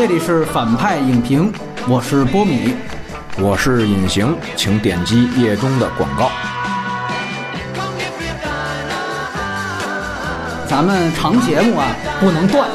这里是反派影评，我是波米，我是隐形，请点击页中的广告。咱们长节目啊不能断，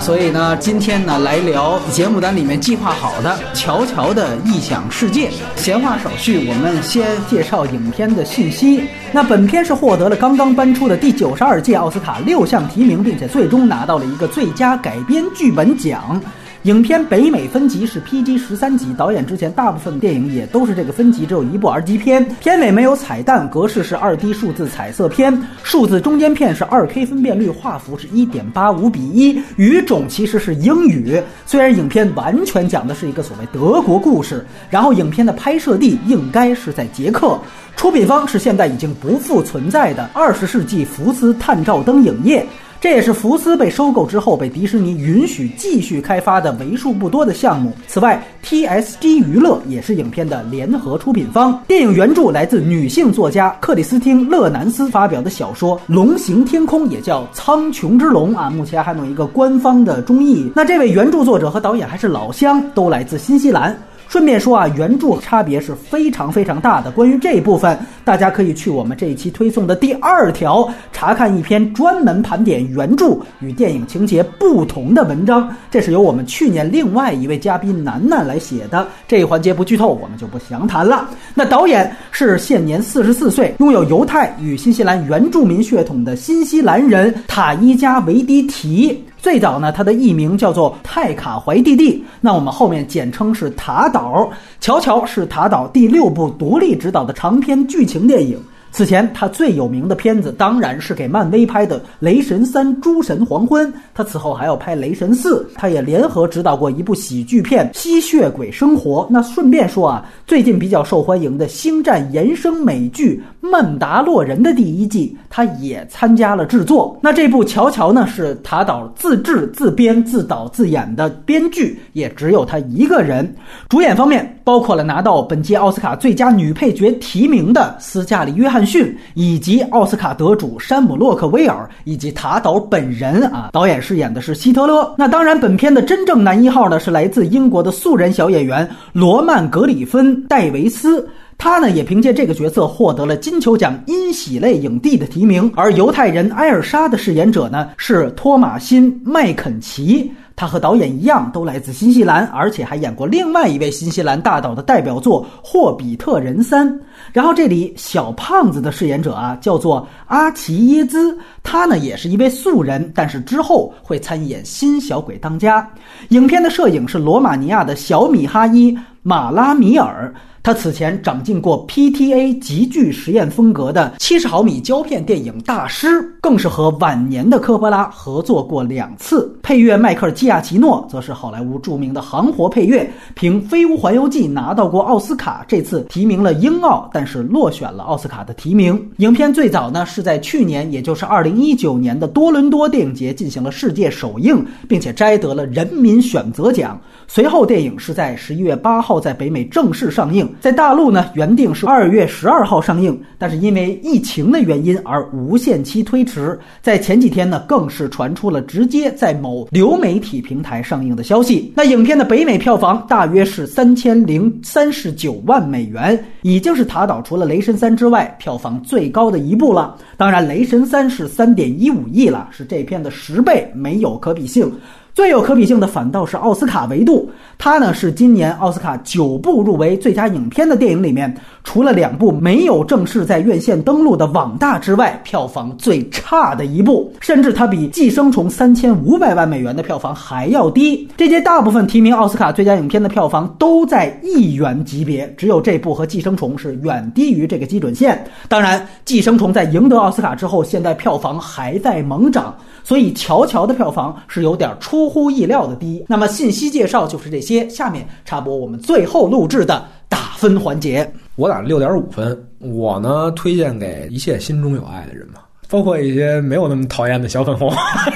所以呢，今天呢来聊节目单里面计划好的《乔乔的异想世界》。闲话少叙，我们先介绍影片的信息。那本片是获得了刚刚颁出的第九十二届奥斯卡六项提名，并且最终拿到了一个最佳改编剧本奖。影片北美分级是 PG 十三级，导演之前大部分电影也都是这个分级，只有一部 R 级片。片尾没有彩蛋，格式是二 D 数字彩色片，数字中间片是二 K 分辨率，画幅是一点八五比一，语种其实是英语。虽然影片完全讲的是一个所谓德国故事，然后影片的拍摄地应该是在捷克，出品方是现在已经不复存在的二十世纪福斯探照灯影业。这也是福斯被收购之后被迪士尼允许继续开发的为数不多的项目。此外，TSG 娱乐也是影片的联合出品方。电影原著来自女性作家克里斯汀·勒南斯发表的小说《龙行天空》，也叫《苍穹之龙》啊，目前还没有一个官方的中译。那这位原著作者和导演还是老乡，都来自新西兰。顺便说啊，原著差别是非常非常大的。关于这一部分，大家可以去我们这一期推送的第二条查看一篇专门盘点原著与电影情节不同的文章。这是由我们去年另外一位嘉宾楠楠来写的。这一环节不剧透，我们就不详谈了。那导演是现年四十四岁，拥有犹太与新西兰原住民血统的新西兰人塔伊加维迪提。最早呢，它的艺名叫做泰卡怀蒂蒂，那我们后面简称是塔岛。乔乔是塔岛第六部独立执导的长篇剧情电影。此前，他最有名的片子当然是给漫威拍的《雷神三：诸神黄昏》。他此后还要拍《雷神四》，他也联合执导过一部喜剧片《吸血鬼生活》。那顺便说啊，最近比较受欢迎的《星战》延伸美剧《曼达洛人》的第一季，他也参加了制作。那这部《乔乔》呢，是塔岛自制、自编、自导、自演的编剧，也只有他一个人。主演方面包括了拿到本届奥斯卡最佳女配角提名的斯嘉丽·约翰。逊以及奥斯卡得主山姆洛克威尔以及塔岛本人啊，导演饰演的是希特勒。那当然，本片的真正男一号呢是来自英国的素人小演员罗曼格里芬戴维斯，他呢也凭借这个角色获得了金球奖因喜类影帝的提名。而犹太人埃尔莎的饰演者呢是托马辛麦肯齐。他和导演一样，都来自新西兰，而且还演过另外一位新西兰大导的代表作《霍比特人三》。然后这里小胖子的饰演者啊，叫做阿奇耶兹，他呢也是一位素人，但是之后会参演《新小鬼当家》。影片的摄影是罗马尼亚的小米哈伊马拉米尔。他此前掌镜过 PTA 极具实验风格的七十毫米胶片电影《大师》，更是和晚年的科波拉合作过两次。配乐迈克尔基亚奇诺则是好莱坞著名的行活配乐，凭《飞屋环游记》拿到过奥斯卡，这次提名了英奥，但是落选了奥斯卡的提名。影片最早呢是在去年，也就是二零一九年的多伦多电影节进行了世界首映，并且摘得了人民选择奖。随后电影是在十一月八号在北美正式上映。在大陆呢，原定是二月十二号上映，但是因为疫情的原因而无限期推迟。在前几天呢，更是传出了直接在某流媒体平台上映的消息。那影片的北美票房大约是三千零三十九万美元，已经是塔岛除了《雷神三》之外票房最高的一部了。当然，《雷神三》是三点一五亿了，是这片的十倍，没有可比性。最有可比性的反倒是奥斯卡维度，它呢是今年奥斯卡九部入围最佳影片的电影里面，除了两部没有正式在院线登陆的《网大》之外，票房最差的一部，甚至它比《寄生虫》三千五百万美元的票房还要低。这届大部分提名奥斯卡最佳影片的票房都在亿元级别，只有这部和《寄生虫》是远低于这个基准线。当然，《寄生虫》在赢得奥斯卡之后，现在票房还在猛涨。所以，乔乔的票房是有点出乎意料的低。那么，信息介绍就是这些。下面插播我们最后录制的打分环节。我打六点五分。我呢，推荐给一切心中有爱的人嘛，包括一些没有那么讨厌的小粉红，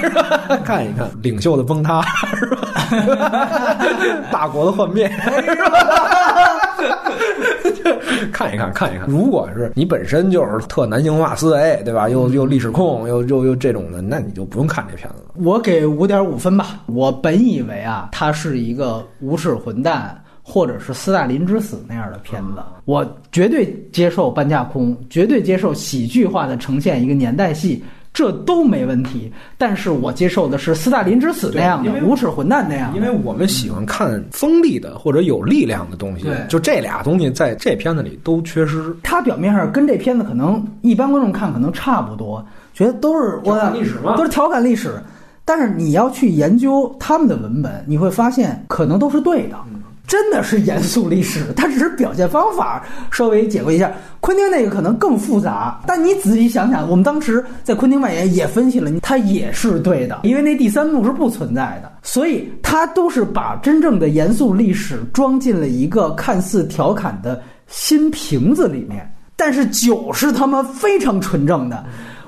看一看领袖的崩塌，是吧？大国的幻灭，是吧？看一看，看一看。如果是你本身就是特男性化思维，对吧？又又历史控，又又又这种的，那你就不用看这片子了。我给五点五分吧。我本以为啊，它是一个无耻混蛋。或者是斯大林之死那样的片子，我绝对接受半架空，绝对接受喜剧化的呈现一个年代戏，这都没问题。但是我接受的是斯大林之死那样的无耻混蛋那样，因为我们喜欢看锋利的或者有力量的东西。对，就这俩东西在这片子里都缺失。它表面上跟这片子可能一般观众看可能差不多，觉得都是调侃历史都是调侃历史。但是你要去研究他们的文本，你会发现可能都是对的。真的是严肃历史，它只是表现方法稍微解构一下。昆汀那个可能更复杂，但你仔细想想，我们当时在昆汀外延也分析了，它也是对的，因为那第三幕是不存在的，所以它都是把真正的严肃历史装进了一个看似调侃的新瓶子里面。但是酒是他妈非常纯正的。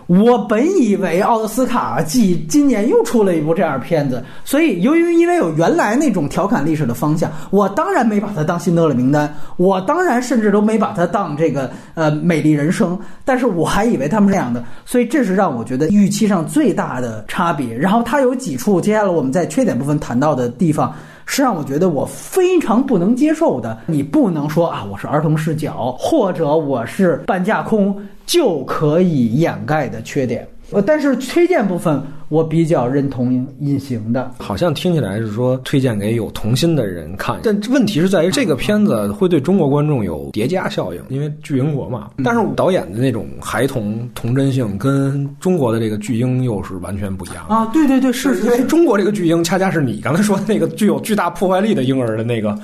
我本以为奥斯卡继今年又出了一部这样的片子，所以由于因为有原来那种调侃历史的方向，我当然没把它当辛德勒名单，我当然甚至都没把它当这个呃美丽人生，但是我还以为他们是这样的，所以这是让我觉得预期上最大的差别。然后它有几处，接下来我们在缺点部分谈到的地方。是让我觉得我非常不能接受的。你不能说啊，我是儿童视角，或者我是半架空就可以掩盖的缺点。呃，但是推荐部分。我比较认同隐形的，好像听起来是说推荐给有童心的人看，但问题是在于这个片子会对中国观众有叠加效应，因为巨婴国嘛。但是导演的那种孩童童真性跟中国的这个巨婴又是完全不一样啊！对对对，是因为中国这个巨婴恰恰是你刚才说的那个具有巨大破坏力的婴儿的那个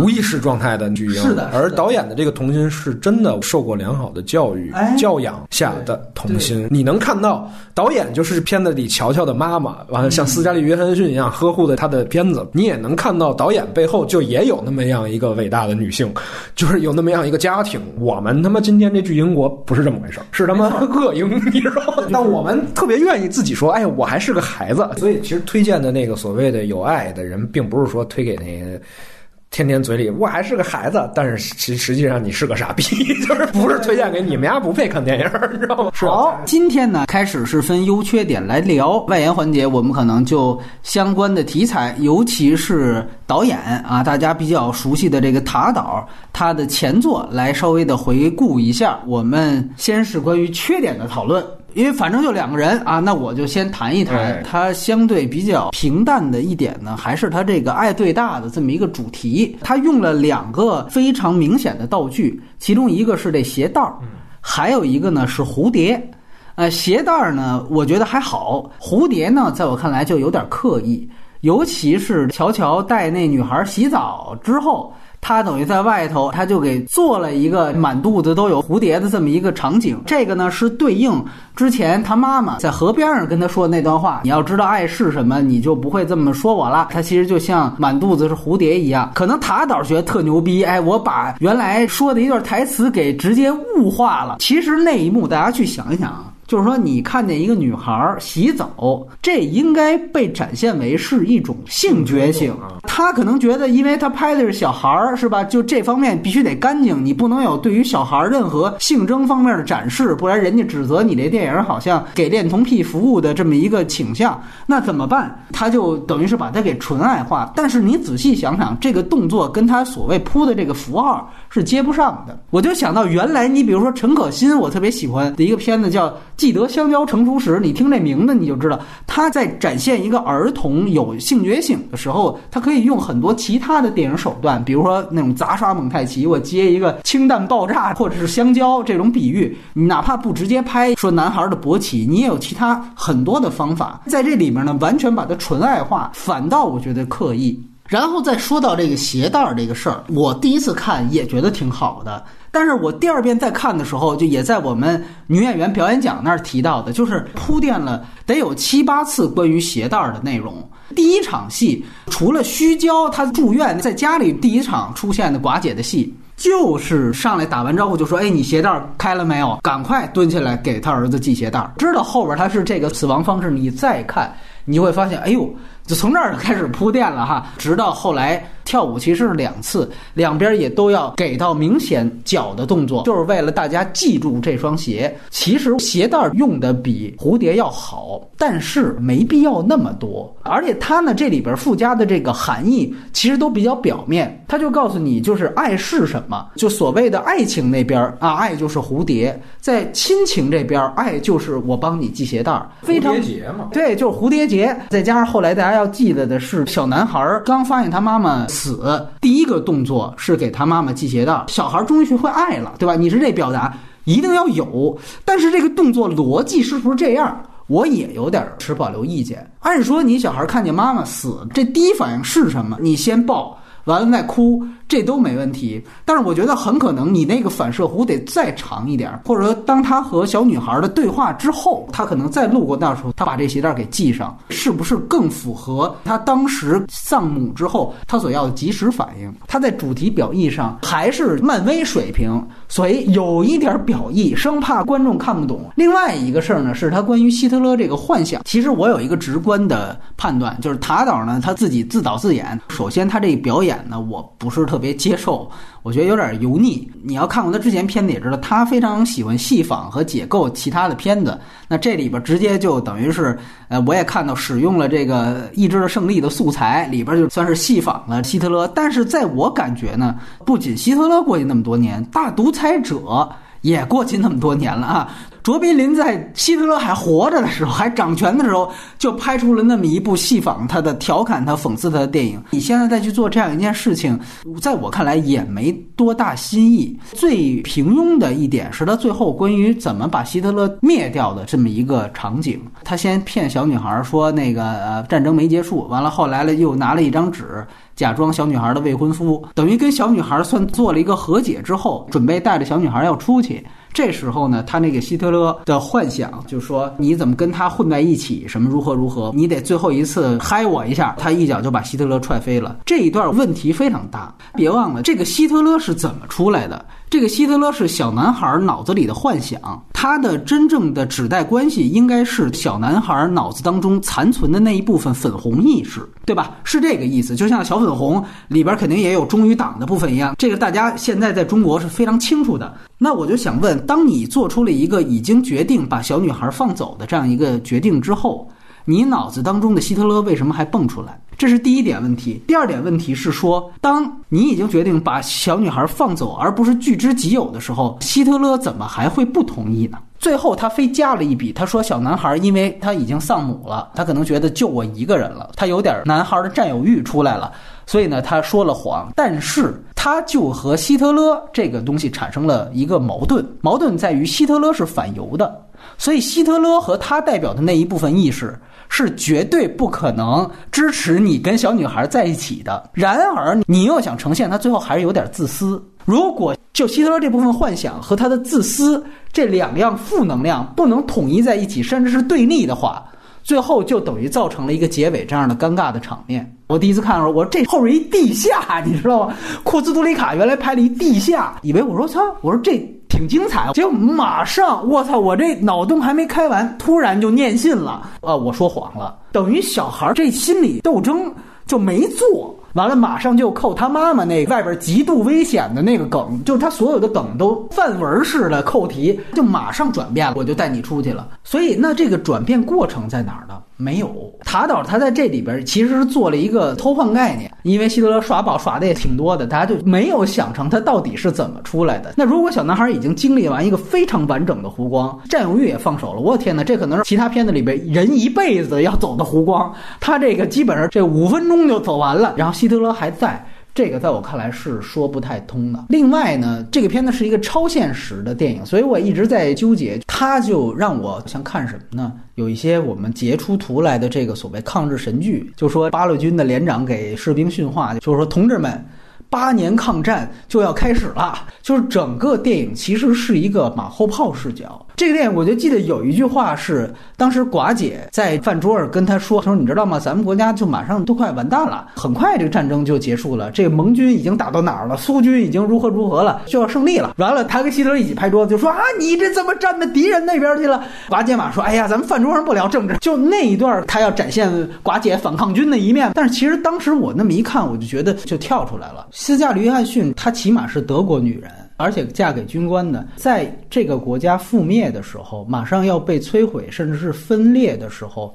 无意识状态的巨婴，是的。而导演的这个童心是真的受过良好的教育教养下的童心，你能看到导演就是片子里乔。乔的妈妈完了，像斯嘉丽·约翰逊一样呵护的他的片子，你也能看到导演背后就也有那么样一个伟大的女性，就是有那么样一个家庭。我们他妈今天这巨婴国不是这么回事儿，是他妈恶英，你知道吗？但我们特别愿意自己说，哎，我还是个孩子。所以其实推荐的那个所谓的有爱的人，并不是说推给那个。天天嘴里我还是个孩子，但是实实际上你是个傻逼，就是不是推荐给你们家不配看电影，你知道吗？好，今天呢开始是分优缺点来聊外延环节，我们可能就相关的题材，尤其是导演啊，大家比较熟悉的这个塔导他的前作来稍微的回顾一下。我们先是关于缺点的讨论。因为反正就两个人啊，那我就先谈一谈他相对比较平淡的一点呢，还是他这个爱最大的这么一个主题。他用了两个非常明显的道具，其中一个是这鞋带儿，还有一个呢是蝴蝶。呃，鞋带儿呢，我觉得还好，蝴蝶呢，在我看来就有点刻意，尤其是乔乔带那女孩洗澡之后。他等于在外头，他就给做了一个满肚子都有蝴蝶的这么一个场景。这个呢是对应之前他妈妈在河边上跟他说的那段话：“你要知道爱是什么，你就不会这么说我了。”他其实就像满肚子是蝴蝶一样。可能塔导觉得特牛逼，哎，我把原来说的一段台词给直接物化了。其实那一幕大家去想一想啊。就是说，你看见一个女孩洗澡，这应该被展现为是一种性觉醒。他可能觉得，因为他拍的是小孩儿，是吧？就这方面必须得干净，你不能有对于小孩任何性征方面的展示，不然人家指责你这电影好像给恋童癖服务的这么一个倾向。那怎么办？他就等于是把它给纯爱化。但是你仔细想想，这个动作跟他所谓铺的这个符号是接不上的。我就想到原来你比如说陈可辛，我特别喜欢的一个片子叫。记得香蕉成熟时，你听这名字你就知道，他在展现一个儿童有性觉醒的时候，他可以用很多其他的电影手段，比如说那种杂耍蒙太奇，我接一个氢弹爆炸或者是香蕉这种比喻，你哪怕不直接拍说男孩的勃起，你也有其他很多的方法，在这里面呢，完全把它纯爱化，反倒我觉得刻意。然后再说到这个鞋带儿这个事儿，我第一次看也觉得挺好的。但是我第二遍再看的时候，就也在我们女演员表演奖那儿提到的，就是铺垫了得有七八次关于鞋带儿的内容。第一场戏除了虚焦，他住院在家里第一场出现的寡姐的戏，就是上来打完招呼就说：“哎，你鞋带儿开了没有？赶快蹲下来给他儿子系鞋带儿。”知道后边他是这个死亡方式，你再看，你就会发现，哎呦。就从这儿开始铺垫了哈，直到后来跳舞其实是两次，两边也都要给到明显脚的动作，就是为了大家记住这双鞋。其实鞋带用的比蝴蝶要好，但是没必要那么多。而且它呢，这里边附加的这个含义其实都比较表面，它就告诉你就是爱是什么，就所谓的爱情那边啊，爱就是蝴蝶；在亲情这边，爱就是我帮你系鞋带儿，非常蝴蝶结嘛，对，就是蝴蝶结。再加上后来大家要记得的是，小男孩刚发现他妈妈死，第一个动作是给他妈妈系鞋带，小孩终于学会爱了，对吧？你是这表达一定要有，但是这个动作逻辑是不是这样？我也有点持保留意见。按说你小孩看见妈妈死，这第一反应是什么？你先抱，完了再哭。这都没问题，但是我觉得很可能你那个反射弧得再长一点，或者说当他和小女孩的对话之后，他可能再路过那时候，他把这鞋带给系上，是不是更符合他当时丧母之后他所要的及时反应？他在主题表意上还是漫威水平，所以有一点表意，生怕观众看不懂。另外一个事儿呢，是他关于希特勒这个幻想，其实我有一个直观的判断，就是塔导呢他自己自导自演。首先他这表演呢，我不是特。别接受，我觉得有点油腻。你要看过他之前片子也知道，他非常喜欢戏仿和解构其他的片子。那这里边直接就等于是，呃，我也看到使用了这个《意志的胜利》的素材，里边就算是戏仿了希特勒。但是在我感觉呢，不仅希特勒过去那么多年，大独裁者也过去那么多年了啊。卓别林在希特勒还活着的时候，还掌权的时候，就拍出了那么一部戏仿他的、调侃他、讽刺他的电影。你现在再去做这样一件事情，在我看来也没多大新意。最平庸的一点是他最后关于怎么把希特勒灭掉的这么一个场景。他先骗小女孩说那个呃战争没结束，完了后来了又拿了一张纸。假装小女孩的未婚夫，等于跟小女孩算做了一个和解之后，准备带着小女孩要出去。这时候呢，他那个希特勒的幻想就说：“你怎么跟他混在一起？什么如何如何？你得最后一次嗨我一下。”他一脚就把希特勒踹飞了。这一段问题非常大。别忘了，这个希特勒是怎么出来的？这个希特勒是小男孩脑子里的幻想，他的真正的指代关系应该是小男孩脑子当中残存的那一部分粉红意识，对吧？是这个意思。就像小粉红里边肯定也有忠于党的部分一样，这个大家现在在中国是非常清楚的。那我就想问，当你做出了一个已经决定把小女孩放走的这样一个决定之后，你脑子当中的希特勒为什么还蹦出来？这是第一点问题。第二点问题是说，当你已经决定把小女孩放走，而不是据之己有的时候，希特勒怎么还会不同意呢？最后他非加了一笔，他说小男孩因为他已经丧母了，他可能觉得就我一个人了，他有点男孩的占有欲出来了，所以呢他说了谎。但是他就和希特勒这个东西产生了一个矛盾，矛盾在于希特勒是反犹的，所以希特勒和他代表的那一部分意识。是绝对不可能支持你跟小女孩在一起的。然而，你又想呈现他最后还是有点自私。如果就希特勒这部分幻想和他的自私这两样负能量不能统一在一起，甚至是对立的话，最后就等于造成了一个结尾这样的尴尬的场面。我第一次看的时候，我说这后边一地下，你知道吗？库兹图里卡原来拍了一地下，以为我说操，我说这。挺精彩，结果马上我操，我这脑洞还没开完，突然就念信了啊！我说谎了，等于小孩这心理斗争就没做。完了，马上就扣他妈妈那外边极度危险的那个梗，就是他所有的梗都范文式的扣题，就马上转变了，我就带你出去了。所以，那这个转变过程在哪儿呢？没有。塔导他在这里边其实是做了一个偷换概念，因为希特勒耍宝耍的也挺多的，大家就没有想成他到底是怎么出来的。那如果小男孩已经经历完一个非常完整的湖光，占有欲也放手了，我天哪，这可能是其他片子里边人一辈子要走的湖光，他这个基本上这五分钟就走完了，然后。希特勒还在，这个在我看来是说不太通的。另外呢，这个片子是一个超现实的电影，所以我一直在纠结。它就让我想看什么呢？有一些我们截出图来的这个所谓抗日神剧，就说八路军的连长给士兵训话，就是说同志们，八年抗战就要开始了，就是整个电影其实是一个马后炮视角。这个电影我就记得有一句话是，当时寡姐在饭桌上跟他说：“他说你知道吗？咱们国家就马上都快完蛋了，很快这个战争就结束了。这个盟军已经打到哪儿了？苏军已经如何如何了？就要胜利了。完了，他跟希特勒一起拍桌子就说：啊，你这怎么站到敌人那边去了？寡姐马说：哎呀，咱们饭桌上不聊政治。就那一段，他要展现寡姐反抗军的一面。但是其实当时我那么一看，我就觉得就跳出来了。斯嘉丽约翰逊她起码是德国女人。”而且嫁给军官的，在这个国家覆灭的时候，马上要被摧毁，甚至是分裂的时候，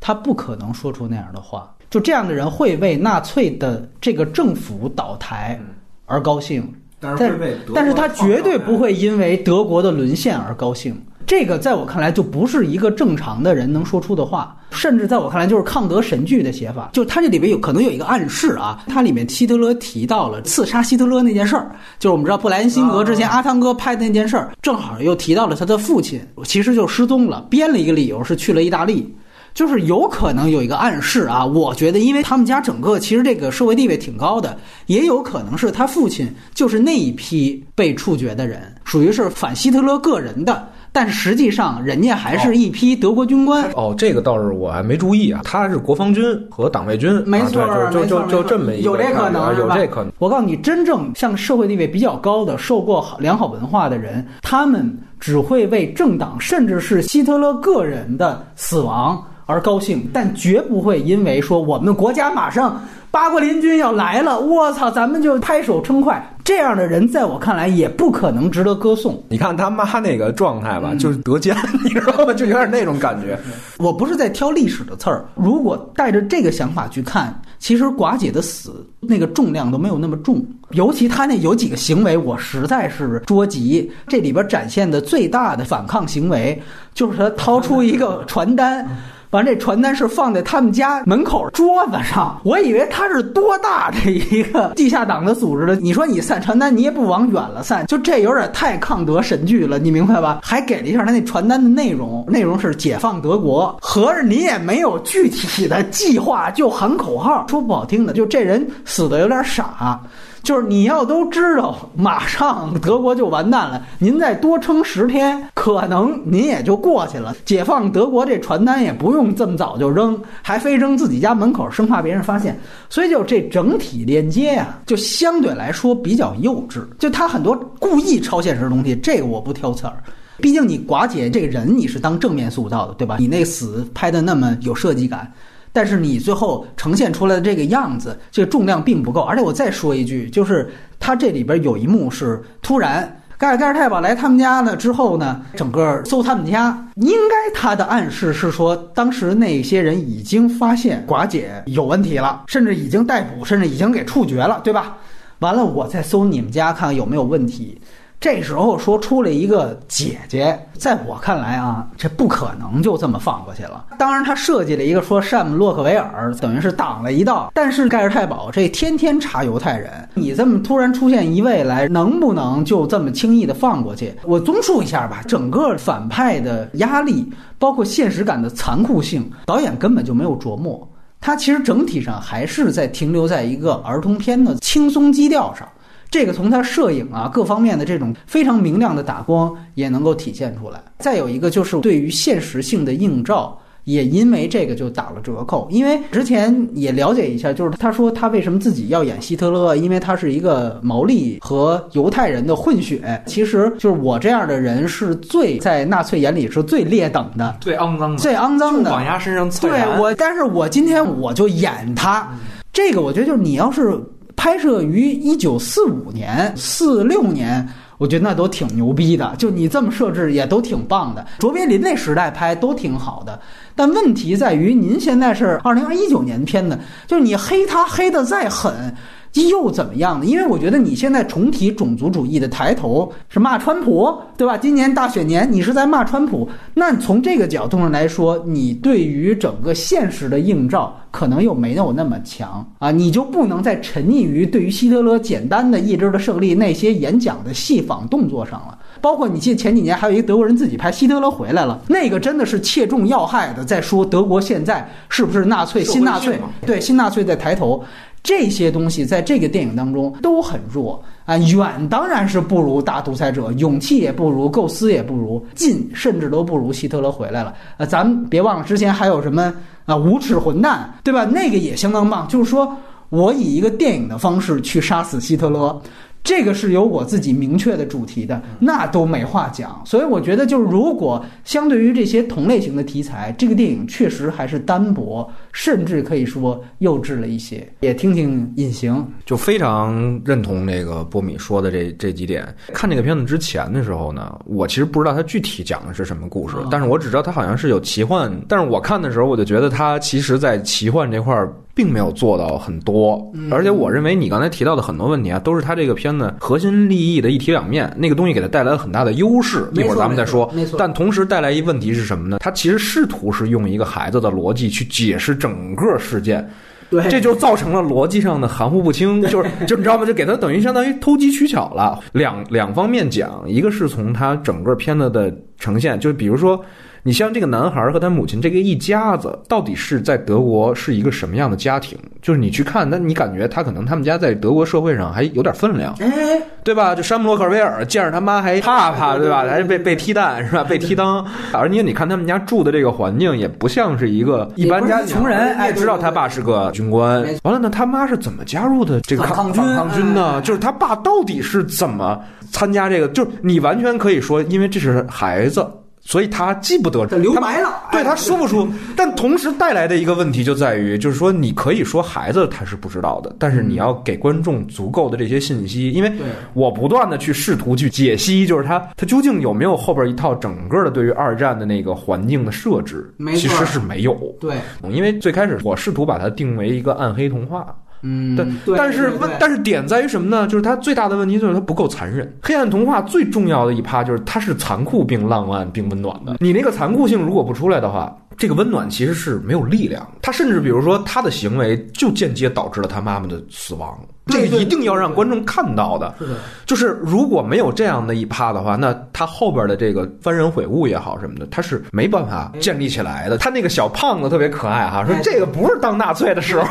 他不可能说出那样的话。就这样的人会为纳粹的这个政府倒台而高兴，但是但是他绝对不会因为德国的沦陷而高兴。这个在我看来就不是一个正常的人能说出的话，甚至在我看来就是抗德神剧的写法。就他这里边有可能有一个暗示啊，它里面希特勒提到了刺杀希特勒那件事儿，就是我们知道布莱恩辛格之前阿汤哥拍的那件事儿，正好又提到了他的父亲，其实就失踪了，编了一个理由是去了意大利。就是有可能有一个暗示啊，我觉得，因为他们家整个其实这个社会地位挺高的，也有可能是他父亲就是那一批被处决的人，属于是反希特勒个人的。但实际上，人家还是一批德国军官。哦，这个倒是我还没注意啊。他是国防军和党卫军，没错，就就就这么一个有这可能，有这可能。我告诉你，真正像社会地位比较高的、受过良好文化的人，他们只会为政党甚至是希特勒个人的死亡而高兴，但绝不会因为说我们国家马上。八国联军要来了，我操，咱们就拍手称快。这样的人在我看来也不可能值得歌颂。你看他妈那个状态吧，就是德奸，你知道吗？就有点那种感觉。我不是在挑历史的刺儿，如果带着这个想法去看，其实寡姐的死那个重量都没有那么重。尤其他那有几个行为，我实在是捉急。这里边展现的最大的反抗行为，就是他掏出一个传单。完，这传单是放在他们家门口桌子上。我以为他是多大的一个地下党的组织的。你说你散传单，你也不往远了散，就这有点太抗德神剧了，你明白吧？还给了一下他那传单的内容，内容是解放德国。合着你也没有具体的计划，就喊口号。说不好听的，就这人死的有点傻。就是你要都知道，马上德国就完蛋了。您再多撑十天，可能您也就过去了。解放德国这传单也不用这么早就扔，还非扔自己家门口，生怕别人发现。所以就这整体链接呀，就相对来说比较幼稚。就他很多故意超现实的东西，这个我不挑刺儿。毕竟你寡姐这个人你是当正面塑造的，对吧？你那死拍的那么有设计感。但是你最后呈现出来的这个样子，这个重量并不够。而且我再说一句，就是他这里边有一幕是突然盖尔盖尔太保来他们家了之后呢，整个搜他们家，应该他的暗示是说，当时那些人已经发现寡姐有问题了，甚至已经逮捕，甚至已经给处决了，对吧？完了，我再搜你们家看看有没有问题。这时候说出了一个姐姐，在我看来啊，这不可能就这么放过去了。当然，他设计了一个说山姆洛克维尔等于是挡了一道，但是盖世太保这天天查犹太人，你这么突然出现一位来，能不能就这么轻易的放过去？我综述一下吧，整个反派的压力，包括现实感的残酷性，导演根本就没有琢磨。他其实整体上还是在停留在一个儿童片的轻松基调上。这个从它摄影啊各方面的这种非常明亮的打光也能够体现出来。再有一个就是对于现实性的映照，也因为这个就打了折扣。因为之前也了解一下，就是他说他为什么自己要演希特勒，因为他是一个毛利和犹太人的混血。其实就是我这样的人是最在纳粹眼里是最劣等的、最肮脏的、最肮脏的。往牙身上对我，但是我今天我就演他。这个我觉得就是你要是。拍摄于一九四五年、四六年，我觉得那都挺牛逼的。就你这么设置，也都挺棒的。卓别林那时代拍都挺好的，但问题在于，您现在是二零二一九年片的，就是你黑他黑的再狠。又怎么样呢？因为我觉得你现在重提种族主义的抬头是骂川普，对吧？今年大选年你是在骂川普，那从这个角度上来说，你对于整个现实的映照可能又没有那么强啊，你就不能再沉溺于对于希特勒简单的意志的胜利那些演讲的戏仿动作上了。包括你记前几年还有一个德国人自己拍希特勒回来了，那个真的是切中要害的，在说德国现在是不是纳粹新纳粹？对，新纳粹在抬头。这些东西在这个电影当中都很弱啊，远当然是不如大独裁者，勇气也不如，构思也不如，近甚至都不如希特勒回来了。呃，咱们别忘了之前还有什么啊无耻混蛋，对吧？那个也相当棒，就是说我以一个电影的方式去杀死希特勒。这个是有我自己明确的主题的，那都没话讲。所以我觉得，就是如果相对于这些同类型的题材，这个电影确实还是单薄，甚至可以说幼稚了一些。也听听隐形，就非常认同那个波米说的这这几点。看这个片子之前的时候呢，我其实不知道它具体讲的是什么故事，但是我只知道它好像是有奇幻。但是我看的时候，我就觉得它其实在奇幻这块儿。并没有做到很多，而且我认为你刚才提到的很多问题啊，都是他这个片子核心利益的一体两面。那个东西给他带来了很大的优势，一会儿咱们再说。没错，但同时带来一问题是什么呢？他其实试图是用一个孩子的逻辑去解释整个事件，对，这就造成了逻辑上的含糊不清。就是就你知道吗？就给他等于相当于偷机取巧了。两两方面讲，一个是从他整个片子的呈现，就比如说。你像这个男孩和他母亲这个一家子，到底是在德国是一个什么样的家庭？就是你去看，那你感觉他可能他们家在德国社会上还有点分量，哎，对吧？就山姆洛克威尔见着他妈还怕怕，对吧？还被被踢蛋是吧？被踢裆。而且你看他们家住的这个环境，也不像是一个一般家穷人。哎，知道他爸是个军官。完了呢，他妈是怎么加入的这个抗军抗军呢？就是他爸到底是怎么参加这个？就是你完全可以说，因为这是孩子。所以他记不得，他留白了，对他说不出。但同时带来的一个问题就在于，就是说你可以说孩子他是不知道的，但是你要给观众足够的这些信息，因为我不断的去试图去解析，就是他他究竟有没有后边一套整个的对于二战的那个环境的设置，其实是没有。对，因为最开始我试图把它定为一个暗黑童话。嗯，对，但是问，但是点在于什么呢？就是它最大的问题就是它不够残忍。黑暗童话最重要的一趴就是它是残酷并浪漫并温暖的。你那个残酷性如果不出来的话，这个温暖其实是没有力量。他甚至比如说他的行为就间接导致了他妈妈的死亡，这个一定要让观众看到的。是的，就是如果没有这样的一趴的话，那他后边的这个幡然悔悟也好什么的，他是没办法建立起来的。他那个小胖子特别可爱哈，说这个不是当纳粹的时候。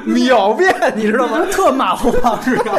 秒变，你知道吗？特马虎胖是吧？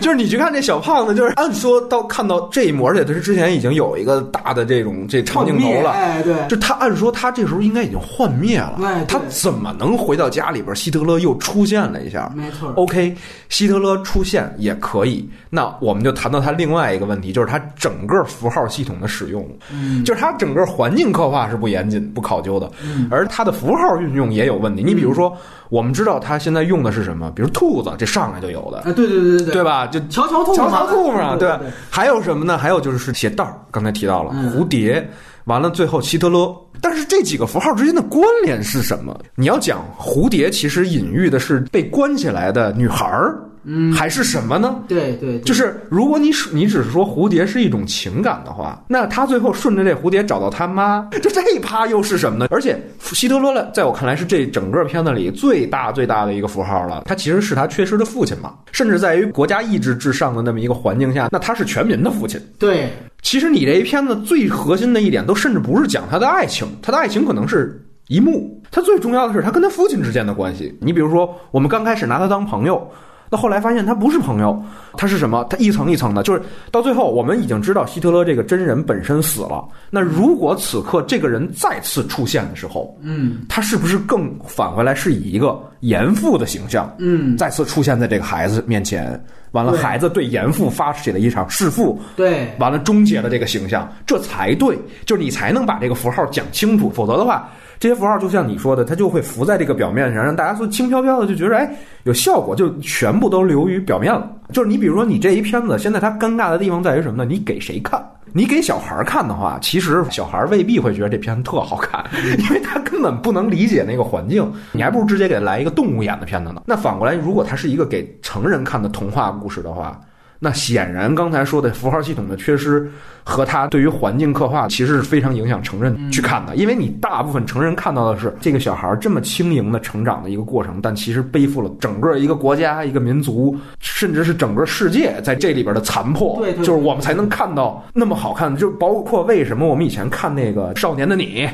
就是你去看这小胖子，就是按说到看到这一幕，而且他是之前已经有一个大的这种这长镜头了，哎，对，就他按说他这时候应该已经幻灭了，他怎么能回到家里边？希特勒又出现了一下，没错。OK，希特勒出现也可以，那我们就谈到他另外一个问题，就是他整个符号系统的使用，嗯，就是他整个环境刻画是不严谨、不考究的，嗯，而他的符号运用也有问题。你比如说。我们知道他现在用的是什么？比如兔子，这上来就有的。啊，对对对对对，吧？就瞧瞧兔，瞧瞧兔嘛，对。还有什么呢？还有就是是鞋带儿，刚才提到了蝴蝶，完了最后希特勒。但是这几个符号之间的关联是什么？你要讲蝴蝶，其实隐喻的是被关起来的女孩儿。嗯，还是什么呢？对对，就是如果你你只是说蝴蝶是一种情感的话，那他最后顺着这蝴蝶找到他妈，就这一趴又是什么呢？而且希特勒了，在我看来是这整个片子里最大最大的一个符号了。他其实是他缺失的父亲嘛，甚至在于国家意志至上的那么一个环境下，那他是全民的父亲。对，其实你这一片子最核心的一点，都甚至不是讲他的爱情，他的爱情可能是一幕，他最重要的是他跟他父亲之间的关系。你比如说，我们刚开始拿他当朋友。那后来发现他不是朋友，他是什么？他一层一层的，就是到最后，我们已经知道希特勒这个真人本身死了。那如果此刻这个人再次出现的时候，嗯，他是不是更返回来是以一个严父的形象，嗯，再次出现在这个孩子面前？完了，孩子对严父发起了一场弑父，对，完了终结了这个形象，这才对，就是你才能把这个符号讲清楚，否则的话。这些符号就像你说的，它就会浮在这个表面上，让大家说轻飘飘的，就觉得哎有效果，就全部都流于表面了。就是你比如说，你这一片子，现在它尴尬的地方在于什么呢？你给谁看？你给小孩看的话，其实小孩未必会觉得这片子特好看，因为他根本不能理解那个环境。你还不如直接给他来一个动物演的片子呢。那反过来，如果它是一个给成人看的童话故事的话，那显然刚才说的符号系统的缺失。和他对于环境刻画，其实是非常影响成人去看的，因为你大部分成人看到的是这个小孩这么轻盈的成长的一个过程，但其实背负了整个一个国家、一个民族，甚至是整个世界在这里边的残破。对，就是我们才能看到那么好看的，就包括为什么我们以前看那个《少年的你》，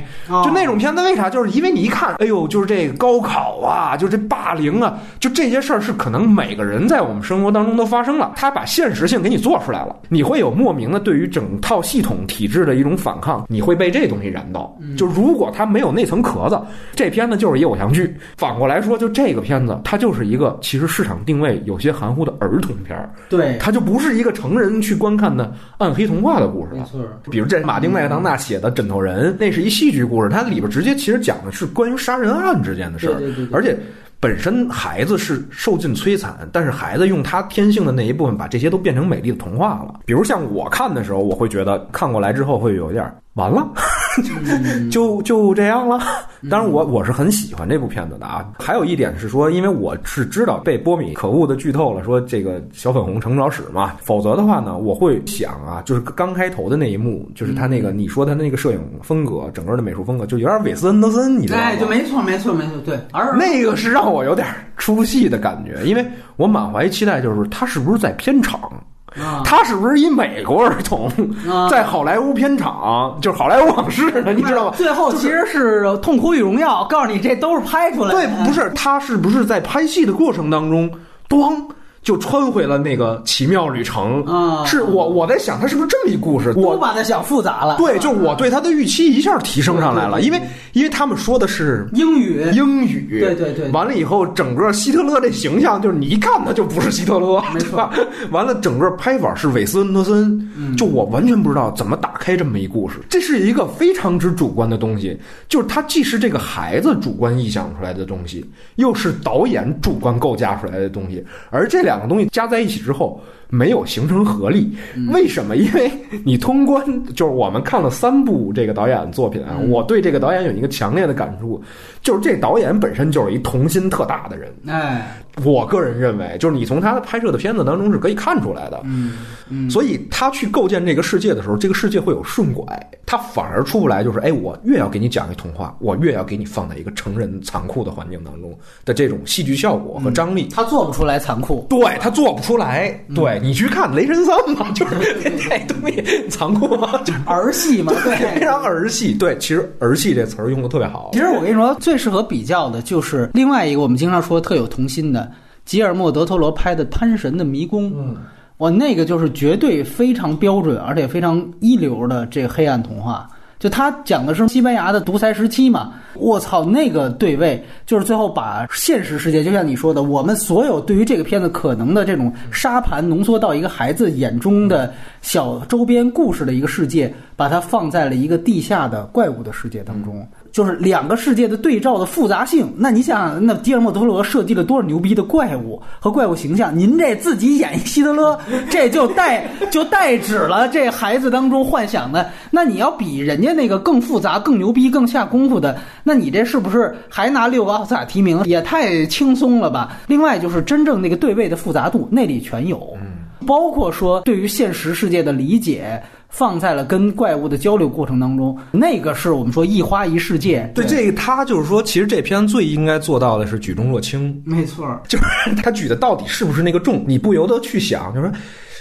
就那种片子，为啥？就是因为你一看，哎呦，就是这个高考啊，就这霸凌啊，就这些事儿是可能每个人在我们生活当中都发生了，他把现实性给你做出来了，你会有莫名的对于整。套系统体制的一种反抗，你会被这东西燃到。就如果它没有那层壳子，这片子就是一偶像剧。反过来说，就这个片子，它就是一个其实市场定位有些含糊的儿童片儿。对，它就不是一个成人去观看的暗黑童话的故事了。比如这马丁麦当娜写的《枕头人》，那是一戏剧故事，它里边直接其实讲的是关于杀人案之间的事儿，而且。本身孩子是受尽摧残，但是孩子用他天性的那一部分，把这些都变成美丽的童话了。比如像我看的时候，我会觉得看过来之后会有点完了。就就这样了。当然，我我是很喜欢这部片子的啊。还有一点是说，因为我是知道被波米可恶的剧透了，说这个小粉红成不着屎嘛。否则的话呢，我会想啊，就是刚开头的那一幕，就是他那个你说他那个摄影风格，整个的美术风格就有点韦斯恩德森，你知道吗？哎，就没错，没错，没错，对。而那个是让我有点出戏的感觉，因为我满怀期待，就是他是不是在片场。他是不是一美国儿童，在好莱坞片场，就是好莱坞往事呢？你知道吗？最后其实是《痛苦与荣耀》，告诉你这都是拍出来的。对，不是他是不是在拍戏的过程当中，咣。就穿回了那个奇妙旅程啊！是我我在想，他是不是这么一故事？我把它想复杂了。对，就我对他的预期一下提升上来了，因为因为他们说的是英语，英语。对对对。完了以后，整个希特勒这形象，就是你一看他就不是希特勒，没错。完了，整个拍法是韦斯恩德森，就我完全不知道怎么打开这么一故事。这是一个非常之主观的东西，就是他既是这个孩子主观臆想出来的东西，又是导演主观构架出来的东西，而这两两个东西加在一起。之后没有形成合力，为什么？因为你通关就是我们看了三部这个导演作品啊，我对这个导演有一个强烈的感触，就是这导演本身就是一童心特大的人。哎，我个人认为，就是你从他拍摄的片子当中是可以看出来的。嗯，所以他去构建这个世界的时候，这个世界会有顺拐，他反而出不来。就是哎，我越要给你讲一童话，我越要给你放在一个成人残酷的环境当中的这种戏剧效果和张力，他做不出来残酷。对他做不出。来，对你去看《雷神三》嘛，就是那东西残酷吗，就儿戏嘛，对，非常儿戏。对，其实儿戏这词儿用的特别好。其实我跟你说，最适合比较的就是另外一个我们经常说特有童心的吉尔莫·德托罗拍的《潘神的迷宫》。嗯，哇，那个就是绝对非常标准而且非常一流的这黑暗童话。就他讲的是西班牙的独裁时期嘛，我操，那个对位就是最后把现实世界，就像你说的，我们所有对于这个片子可能的这种沙盘浓缩到一个孩子眼中的小周边故事的一个世界，把它放在了一个地下的怪物的世界当中。就是两个世界的对照的复杂性，那你想，那迪尔莫·德罗设计了多少牛逼的怪物和怪物形象？您这自己演希特勒，这就代 就代指了这孩子当中幻想的。那你要比人家那个更复杂、更牛逼、更下功夫的，那你这是不是还拿六个奥斯卡提名？也太轻松了吧！另外就是真正那个对位的复杂度，那里全有，包括说对于现实世界的理解。放在了跟怪物的交流过程当中，那个是我们说一花一世界。对这个，他就是说，其实这篇最应该做到的是举重若轻。没错，就是他举的到底是不是那个重，你不由得去想，就是说。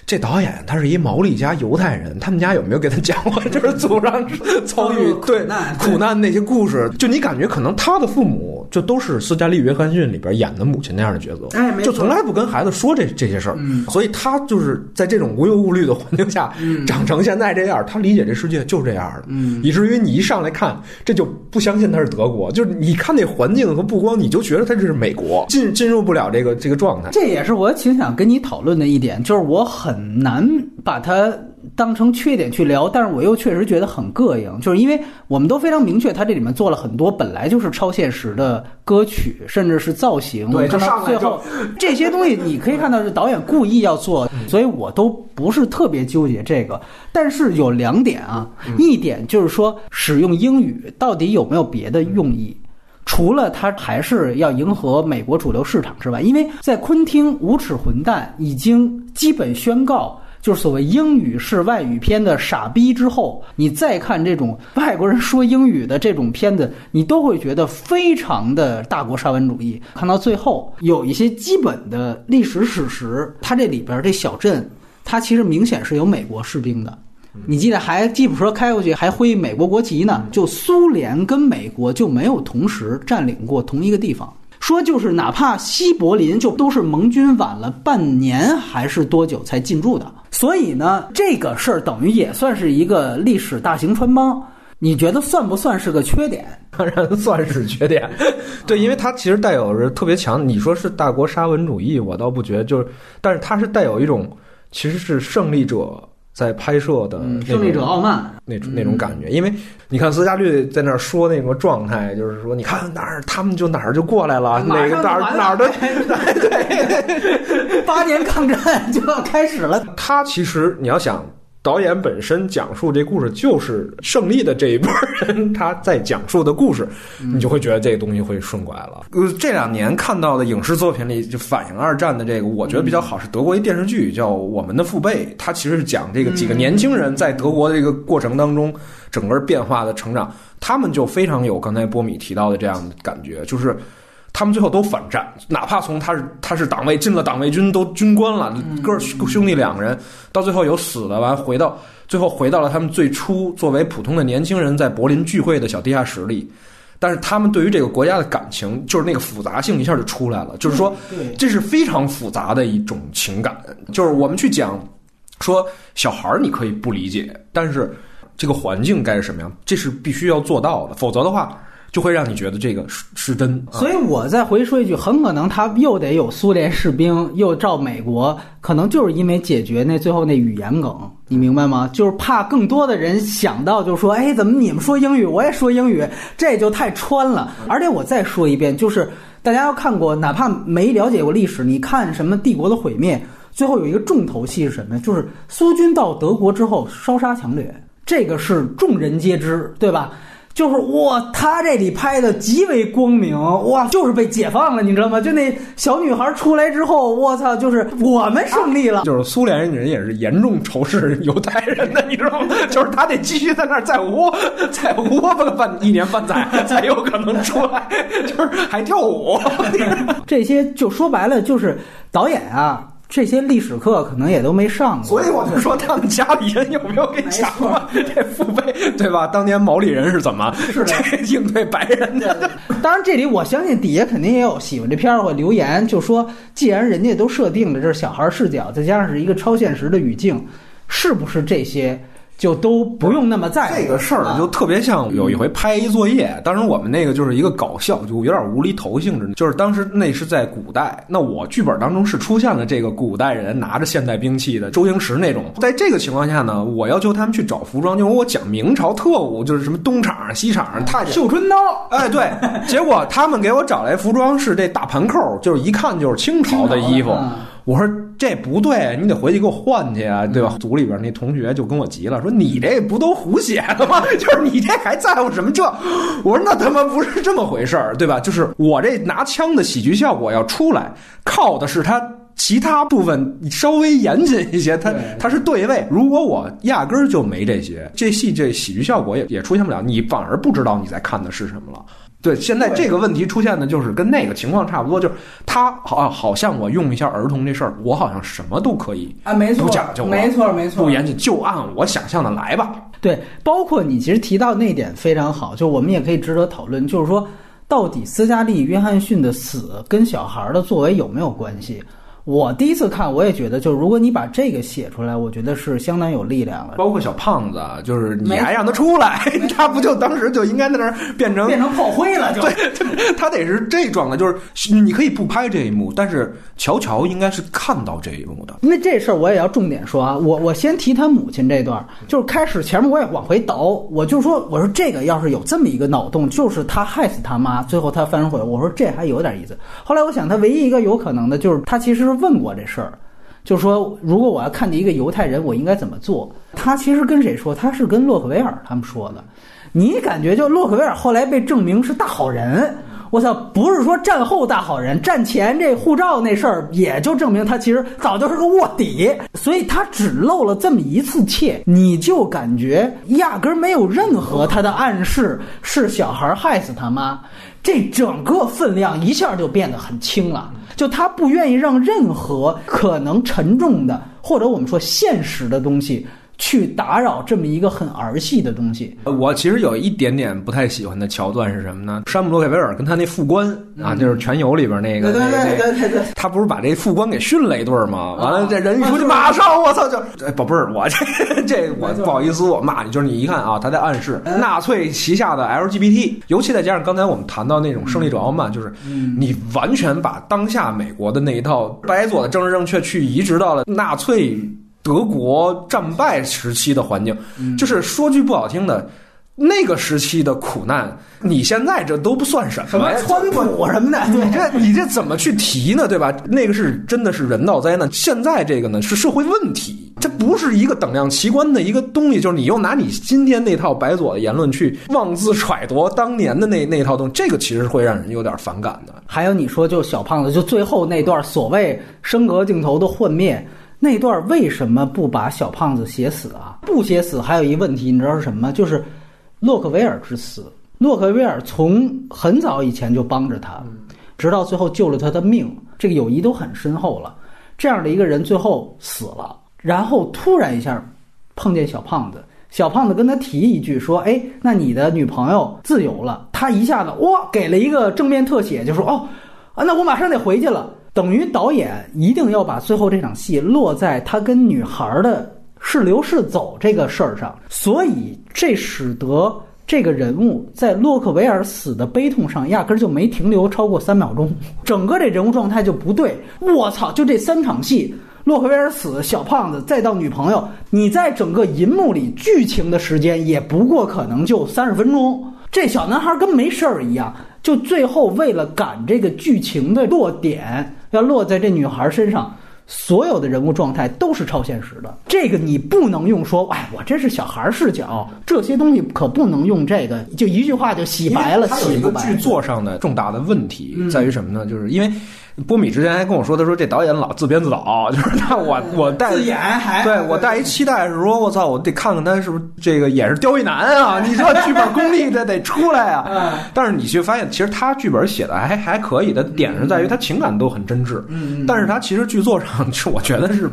这导演他是一毛利家犹太人，他们家有没有给他讲过 就是祖上 遭遇对苦难那些故事？就你感觉可能他的父母就都是斯嘉丽·约翰逊里边演的母亲那样的角色，哎，就从来不跟孩子说这这些事儿，所以他就是在这种无忧无虑的环境下长成现在这样，他理解这世界就是这样的，以至于你一上来看这就不相信他是德国，就是你看那环境和布光，你就觉得他这是美国，进进入不了这个这个状态。这也是我挺想跟你讨论的一点，就是我很。难把它当成缺点去聊，但是我又确实觉得很膈应，就是因为我们都非常明确，他这里面做了很多本来就是超现实的歌曲，甚至是造型。对，就上最后 这些东西，你可以看到是导演故意要做，所以我都不是特别纠结这个。但是有两点啊，一点就是说使用英语到底有没有别的用意？除了他还是要迎合美国主流市场之外，因为在昆汀《无耻混蛋》已经基本宣告。就是所谓英语是外语片的傻逼之后，你再看这种外国人说英语的这种片子，你都会觉得非常的大国沙文主义。看到最后，有一些基本的历史史实，它这里边这小镇，它其实明显是有美国士兵的。你记得还吉普车开过去还挥美国国旗呢？就苏联跟美国就没有同时占领过同一个地方。说就是，哪怕西柏林就都是盟军晚了半年还是多久才进驻的，所以呢，这个事儿等于也算是一个历史大型穿帮。你觉得算不算是个缺点？当然算是缺点。对，因为它其实带有着特别强。你说是大国沙文主义，我倒不觉得，就是，但是它是带有一种其实是胜利者。在拍摄的胜利者傲慢那种那种感觉，因为你看斯嘉丽在那儿说那个状态，就是说你看哪儿他们就哪儿就过来了，哪个哪儿哪儿的，对，八年抗战就要开始了。他其实你要想。导演本身讲述这故事就是胜利的这一波人，他在讲述的故事，你就会觉得这个东西会顺过来了。呃，这两年看到的影视作品里，就反映二战的这个，我觉得比较好是德国一电视剧叫《我们的父辈》，它其实是讲这个几个年轻人在德国的这个过程当中整个变化的成长，他们就非常有刚才波米提到的这样的感觉，就是。他们最后都反战，哪怕从他是他是党卫进了党卫军都军官了，哥兄弟两个人到最后有死的，完回到最后回到了他们最初作为普通的年轻人在柏林聚会的小地下室里，但是他们对于这个国家的感情就是那个复杂性一下就出来了，就是说这是非常复杂的一种情感，就是我们去讲说小孩儿你可以不理解，但是这个环境该是什么样，这是必须要做到的，否则的话。就会让你觉得这个是是真，所以我再回说一句，很可能他又得有苏联士兵，又照美国，可能就是因为解决那最后那语言梗，你明白吗？就是怕更多的人想到，就说，哎，怎么你们说英语，我也说英语，这就太穿了。而且我再说一遍，就是大家要看过，哪怕没了解过历史，你看什么帝国的毁灭，最后有一个重头戏是什么？就是苏军到德国之后烧杀抢掠，这个是众人皆知，对吧？就是哇，他这里拍的极为光明哇，就是被解放了，你知道吗？就那小女孩出来之后，我操，就是我们胜利了。就是苏联人也是严重仇视犹太人的，你知道吗？就是他得继续在那儿再窝再窝个半一年半载才有可能出来，就是还跳舞。这些就说白了，就是导演啊。这些历史课可能也都没上过，所以我就说他们家里人有没有给讲过 这父辈，对吧？当年毛利人是怎么是 应对白人的？当然，这里我相信底下肯定也有喜欢这片儿或留言，就说既然人家都设定了这是小孩视角，再加上是一个超现实的语境，是不是这些？就都不用那么在这个事儿，就特别像有一回拍一作业，当时我们那个就是一个搞笑，就有点无厘头性质。就是当时那是在古代，那我剧本当中是出现了这个古代人拿着现代兵器的周星驰那种。在这个情况下呢，我要求他们去找服装，就是我讲明朝特务，就是什么东厂、西厂、太监绣春刀。哎，对，结果他们给我找来服装是这大盘扣，就是一看就是清朝的衣服。我说这不对，你得回去给我换去啊，对吧？组里边那同学就跟我急了，说你这不都胡写了吗？就是你这还在乎什么这？我说那他妈不是这么回事儿，对吧？就是我这拿枪的喜剧效果要出来，靠的是他其他部分稍微严谨一些，他他是对位。如果我压根儿就没这些，这戏这喜剧效果也也出现不了，你反而不知道你在看的是什么了。对，现在这个问题出现的，就是跟那个情况差不多，就是他好好像我用一下儿童这事儿，我好像什么都可以啊，没错，不讲究，没错没错，不严谨，就按我想象的来吧。对，包括你其实提到那点非常好，就我们也可以值得讨论，就是说，到底斯嘉丽·约翰逊的死跟小孩的作为有没有关系？我第一次看，我也觉得，就是如果你把这个写出来，我觉得是相当有力量了。包括小胖子，就是你还让他出来，他不就当时就应该在那儿变成变成炮灰了？就对，他得是这状态，就是你可以不拍这一幕，但是乔乔应该是看到这一幕的。因为这事儿我也要重点说啊，我我先提他母亲这段，就是开始前面我也往回倒，我就说我说这个要是有这么一个脑洞，就是他害死他妈，最后他翻悔，我说这还有点意思。后来我想，他唯一一个有可能的就是他其实。问过这事儿，就说如果我要看见一个犹太人，我应该怎么做？他其实跟谁说？他是跟洛克维尔他们说的。你感觉就洛克维尔后来被证明是大好人，我操，不是说战后大好人，战前这护照那事儿，也就证明他其实早就是个卧底，所以他只露了这么一次怯，你就感觉压根儿没有任何他的暗示是小孩害死他妈，这整个分量一下就变得很轻了。就他不愿意让任何可能沉重的，或者我们说现实的东西。去打扰这么一个很儿戏的东西。我其实有一点点不太喜欢的桥段是什么呢？山姆洛克菲尔跟他那副官啊，就是《全游》里边那个，对对对对对，他不是把这副官给训了一顿吗？完了，这人一出去，马上我操就，哎，宝贝儿，我这这我不好意思，我骂你，就是你一看啊，他在暗示纳粹旗下的 LGBT，尤其再加上刚才我们谈到那种胜利者傲慢，就是你完全把当下美国的那一套白左的政治正确去移植到了纳粹。德国战败时期的环境，就是说句不好听的，那个时期的苦难，你现在这都不算什么。川普什么的，你这你这怎么去提呢？对吧？那个是真的是人道灾难，现在这个呢是社会问题，这不是一个等量齐观的一个东西。就是你又拿你今天那套白左的言论去妄自揣度当年的那那套东西，这个其实会让人有点反感的。还有你说，就小胖子，就最后那段所谓升格镜头的幻灭。那段为什么不把小胖子写死啊？不写死还有一问题，你知道是什么？就是洛克威尔之死。洛克威尔从很早以前就帮着他，直到最后救了他的命，这个友谊都很深厚了。这样的一个人最后死了，然后突然一下碰见小胖子，小胖子跟他提一句说：“哎，那你的女朋友自由了。”他一下子哇，给了一个正面特写，就说：“哦，啊，那我马上得回去了。”等于导演一定要把最后这场戏落在他跟女孩的是留是走这个事儿上，所以这使得这个人物在洛克维尔死的悲痛上压根儿就没停留超过三秒钟，整个这人物状态就不对。我操！就这三场戏，洛克维尔死，小胖子，再到女朋友，你在整个银幕里剧情的时间也不过可能就三十分钟，这小男孩跟没事儿一样。就最后为了赶这个剧情的落点，要落在这女孩身上，所有的人物状态都是超现实的。这个你不能用说，哎，我这是小孩视角，这些东西可不能用这个，就一句话就洗白了，洗不白。剧作上的重大的问题在于什么呢？就是因为。波米之前还跟我说，他说这导演老自编自导，就是 他我我带自演还对我带一期待是说，我操，我得看看他是不是这个也是刁一男啊？你说剧本功力 这得出来啊！但是你却发现，其实他剧本写的还还可以的点是在于他情感都很真挚，嗯，但是他其实剧作上是我觉得是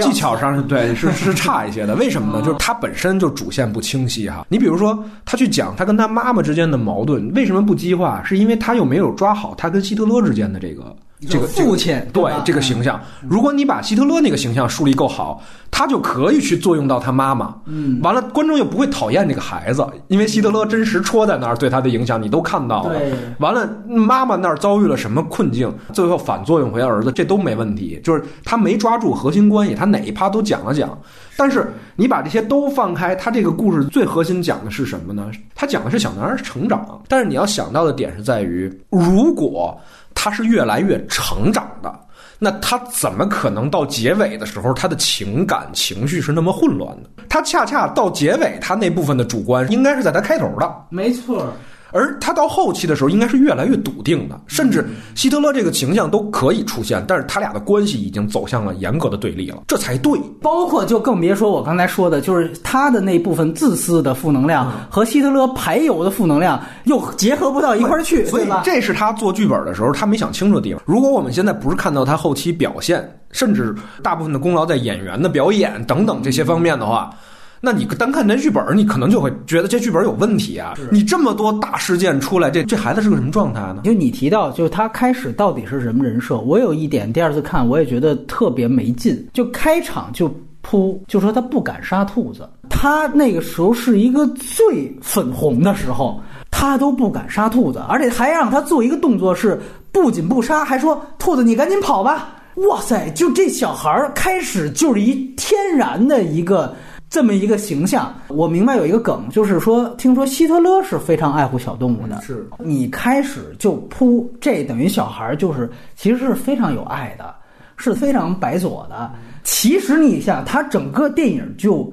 技巧上是对是是差一些的。为什么呢？就是他本身就主线不清晰哈。你比如说，他去讲他跟他妈妈之间的矛盾为什么不激化，是因为他又没有抓好他跟希特勒之间的这个。这个父亲对这个形象，如果你把希特勒那个形象树立够好，他就可以去作用到他妈妈。嗯，完了，观众又不会讨厌这个孩子，因为希特勒真实戳在那儿，对他的影响你都看到了。完了，妈妈那儿遭遇了什么困境，最后反作用回儿子，这都没问题。就是他没抓住核心关系，他哪一趴都讲了讲。但是你把这些都放开，他这个故事最核心讲的是什么呢？他讲的是小男孩成长。但是你要想到的点是在于，如果。他是越来越成长的，那他怎么可能到结尾的时候，他的情感情绪是那么混乱的？他恰恰到结尾，他那部分的主观应该是在他开头的，没错。而他到后期的时候，应该是越来越笃定的，甚至希特勒这个形象都可以出现，但是他俩的关系已经走向了严格的对立了，这才对。包括就更别说我刚才说的，就是他的那部分自私的负能量和希特勒排油的负能量又结合不到一块儿去，所以这是他做剧本的时候他没想清楚的地方。如果我们现在不是看到他后期表现，甚至大部分的功劳在演员的表演等等这些方面的话。那你单看这剧本，你可能就会觉得这剧本有问题啊！你这么多大事件出来，这这孩子是个什么状态呢？就你提到，就是他开始到底是什么人设？我有一点，第二次看我也觉得特别没劲。就开场就扑，就说他不敢杀兔子。他那个时候是一个最粉红的时候，他都不敢杀兔子，而且还让他做一个动作，是不仅不杀，还说兔子你赶紧跑吧！哇塞，就这小孩儿开始就是一天然的一个。这么一个形象，我明白有一个梗，就是说，听说希特勒是非常爱护小动物的。是你开始就扑，这等于小孩就是其实是非常有爱的，是非常白左的。其实你想，他整个电影就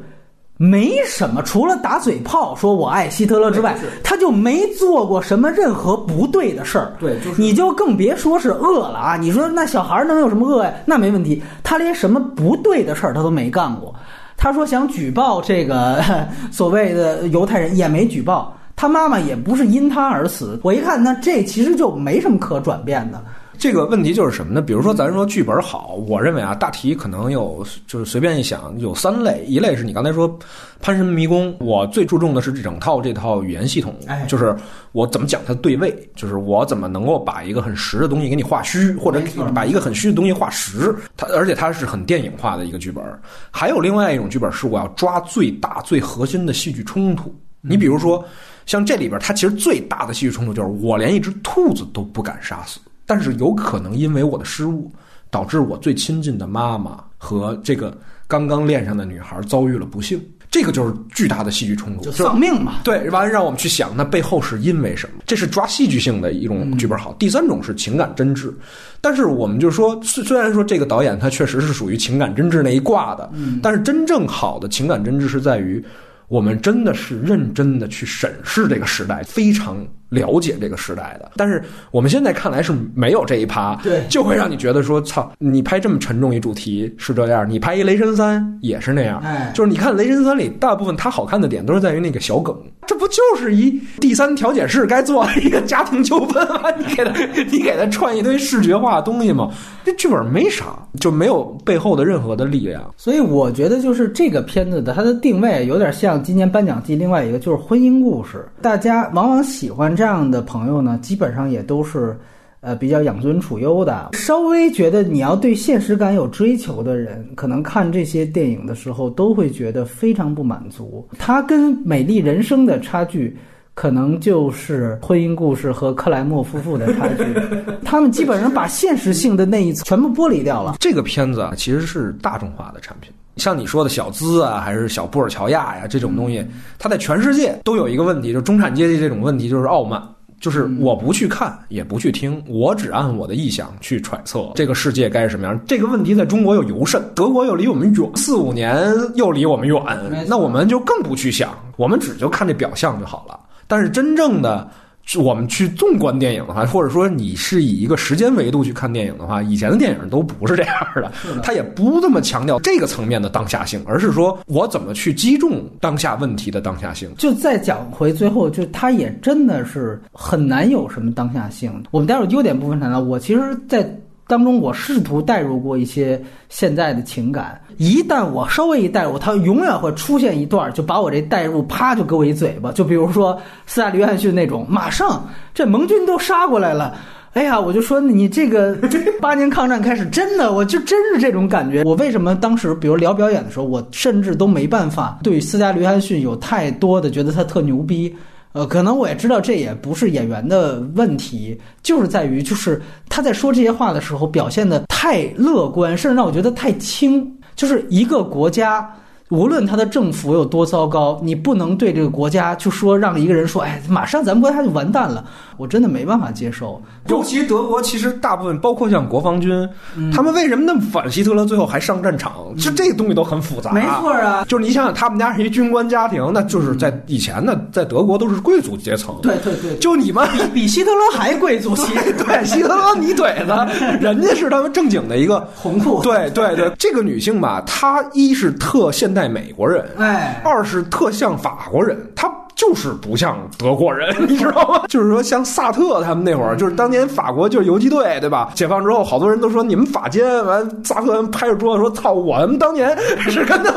没什么，除了打嘴炮说我爱希特勒之外，他就没做过什么任何不对的事儿。对，就是你就更别说是饿了啊！你说那小孩能有什么恶呀？那没问题，他连什么不对的事儿他都没干过。他说想举报这个 所谓的犹太人，也没举报。他妈妈也不是因他而死。我一看，那这其实就没什么可转变的。这个问题就是什么呢？比如说，咱说剧本好，我认为啊，大体可能有，就是随便一想，有三类。一类是你刚才说《潘神迷宫》，我最注重的是这整套这套语言系统，就是我怎么讲它对位，就是我怎么能够把一个很实的东西给你画虚，或者把一个很虚的东西画实。它而且它是很电影化的一个剧本。还有另外一种剧本是我要抓最大最核心的戏剧冲突。你比如说，像这里边，它其实最大的戏剧冲突就是我连一只兔子都不敢杀死。但是有可能因为我的失误，导致我最亲近的妈妈和这个刚刚恋上的女孩遭遇了不幸，这个就是巨大的戏剧冲突，就丧命嘛。对，完了让我们去想，那背后是因为什么？这是抓戏剧性的一种剧本好。第三种是情感真挚，但是我们就说，虽虽然说这个导演他确实是属于情感真挚那一挂的，但是真正好的情感真挚是在于，我们真的是认真的去审视这个时代，非常。了解这个时代的，但是我们现在看来是没有这一趴，对，就会让你觉得说，操，你拍这么沉重一主题是这样，你拍一雷神三也是那样，哎，就是你看雷神三里大部分它好看的点都是在于那个小梗，这不就是一第三调解室该做一个家庭纠纷吗？你给他你给他串一堆视觉化的东西吗？这剧本没啥，就没有背后的任何的力量，所以我觉得就是这个片子的它的定位有点像今年颁奖季另外一个就是婚姻故事，大家往往喜欢。这样的朋友呢，基本上也都是，呃，比较养尊处优的。稍微觉得你要对现实感有追求的人，可能看这些电影的时候都会觉得非常不满足。它跟《美丽人生》的差距，可能就是婚姻故事和克莱默夫妇的差距。他们基本上把现实性的那一层全部剥离掉了。这个片子啊，其实是大众化的产品。像你说的小资啊，还是小布尔乔亚呀，这种东西，它在全世界都有一个问题，就中产阶级这种问题，就是傲慢，就是我不去看，也不去听，我只按我的臆想去揣测这个世界该是什么样。这个问题在中国又尤甚，德国又离我们远，四五年又离我们远，那我们就更不去想，我们只就看这表象就好了。但是真正的。我们去纵观电影的话，或者说你是以一个时间维度去看电影的话，以前的电影都不是这样的，他也不这么强调这个层面的当下性，而是说我怎么去击中当下问题的当下性。就再讲回最后，就他也真的是很难有什么当下性。我们待会儿优点部分谈到，我其实，在。当中，我试图带入过一些现在的情感。一旦我稍微一带入，他永远会出现一段，就把我这带入，啪就给我一嘴巴。就比如说斯大林约翰逊那种，马上这盟军都杀过来了，哎呀，我就说你这个 八年抗战开始，真的，我就真是这种感觉。我为什么当时，比如聊表演的时候，我甚至都没办法对斯大林约翰逊有太多的觉得他特牛逼。呃，可能我也知道这也不是演员的问题，就是在于就是他在说这些话的时候表现的太乐观，甚至让我觉得太轻，就是一个国家。无论他的政府有多糟糕，你不能对这个国家就说让一个人说，哎，马上咱们国家就完蛋了，我真的没办法接受。尤其德国，其实大部分包括像国防军，他们为什么那么反希特勒，最后还上战场？就这个东西都很复杂。没错啊，就是你想想，他们家是一军官家庭，那就是在以前呢，在德国都是贵族阶层。对对对，就你们比比希特勒还贵族。对，希特勒你怼子，人家是他们正经的一个红裤。对对对，这个女性吧，她一是特现代。美国人，哎，二是特像法国人，他。就是不像德国人，你知道吗？就是说，像萨特他们那会儿，就是当年法国就是游击队，对吧？解放之后，好多人都说你们法奸。完，萨特人拍着桌子说：“操，我们当年 是跟他们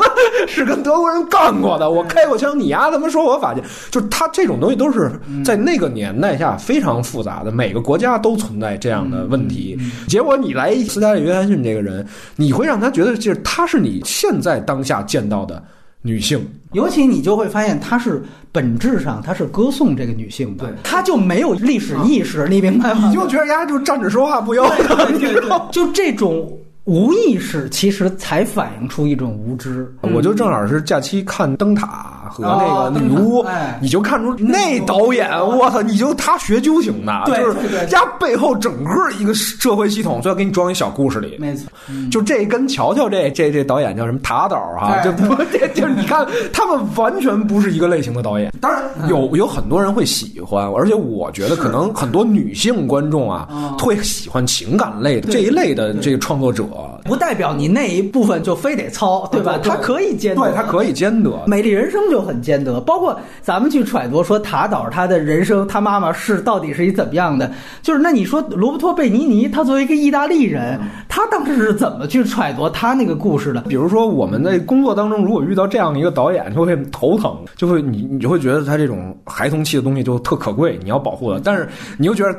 是跟德国人干过的，我开过枪，你丫他妈说我法奸。”就是他这种东西都是在那个年代下非常复杂的，每个国家都存在这样的问题。结果你来斯嘉丽·约翰逊这个人，你会让他觉得，就是他是你现在当下见到的。女性，尤其你就会发现，她是本质上她是歌颂这个女性的，她就没有历史意识，你明白吗？你就觉得丫就站着说话不腰疼，就这种无意识，其实才反映出一种无知。我就正好是假期看灯塔和那个女巫，你就看出那导演，我操，你就他学究型的，就是家背后整个一个社会系统，就要给你装一小故事里。没错，就这跟乔乔这这这导演叫什么塔导哈，就不这 就是你看他们完全不是一个类型的导演。当然有有很多人会喜欢，而且我觉得可能很多女性观众啊会喜欢情感类的这一类的这个创作者。不代表你那一部分就非得糙，对吧？它可以兼得，对，它可以兼得。美丽人生就很兼得，包括咱们去揣度说塔导他的人生，他妈妈是到底是一怎么样的？就是那你说罗伯托贝尼尼，他作为一个意大利人，他当时是怎么去揣度他那个故事的？比如说我们在工作当中，如果遇到这样的一个导演，就会头疼，就会你你就会觉得他这种孩童气的东西就特可贵，你要保护他，但是你又觉得。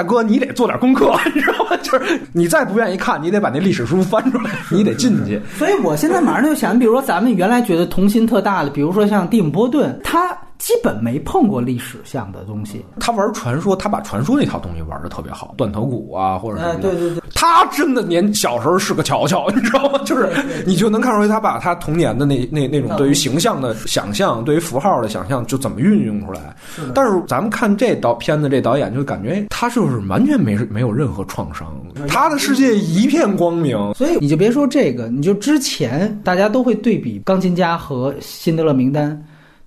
大哥，你得做点功课，你知道吗？就是你再不愿意看，你得把那历史书翻出来，你得进去。所以我现在马上就想，比如说咱们原来觉得童心特大的，比如说像蒂姆·波顿，他。基本没碰过历史向的东西。他玩传说，他把传说那套东西玩的特别好，断头谷啊，或者什么的。对对对，他真的年小时候是个乔乔，你知道吗？就是你就能看出来，他把他童年的那 那那种对于形象的想象，对于符号的想象，就怎么运用出来。但是咱们看这导片子，这导演就感觉他就是完全没没有任何创伤，他的世界一片光明。所以你就别说这个，你就之前大家都会对比《钢琴家》和《辛德勒名单》。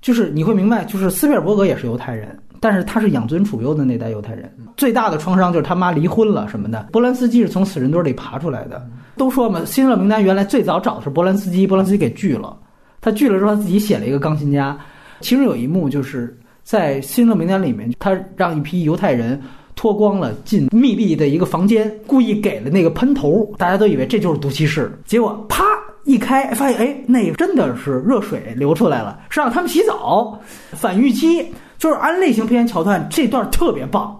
就是你会明白，就是斯皮尔伯格也是犹太人，但是他是养尊处优的那代犹太人。最大的创伤就是他妈离婚了什么的。波兰斯基是从死人堆里爬出来的。都说嘛，辛勒名单原来最早找的是波兰斯基，波兰斯基给拒了。他拒了之后，他自己写了一个钢琴家。其中有一幕就是在辛勒名单里面，他让一批犹太人脱光了进密闭的一个房间，故意给了那个喷头，大家都以为这就是毒气室，结果啪。一开发现，哎，那真的是热水流出来了，是让他们洗澡。反预期就是按类型片桥段，这段特别棒。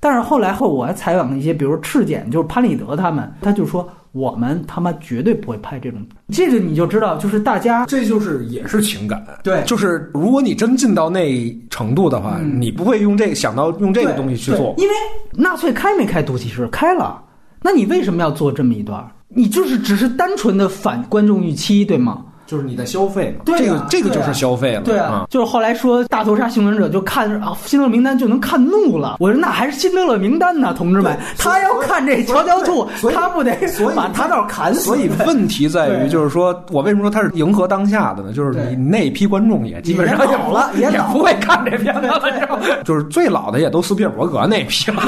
但是后来后我还采访了一些，比如赤简，就是潘立德他们，他就说我们他妈绝对不会拍这种。这个你就知道，就是大家这就是也是情感，对，就是如果你真进到那程度的话，你不会用这个想到用这个东西去做，因为纳粹开没开毒气室？开了，那你为什么要做这么一段？你就是只是单纯的反观众预期，对吗？就是你在消费嘛，这个这个就是消费了。对啊，就是后来说大屠杀幸存者就看啊，辛德勒名单就能看怒了。我说那还是辛德勒名单呢，同志们，他要看这乔乔兔，他不得把他倒砍死？所以问题在于，就是说我为什么说他是迎合当下的呢？就是你那批观众也基本上有了，也不会看这片子了，就是最老的也都斯皮尔伯格那批了，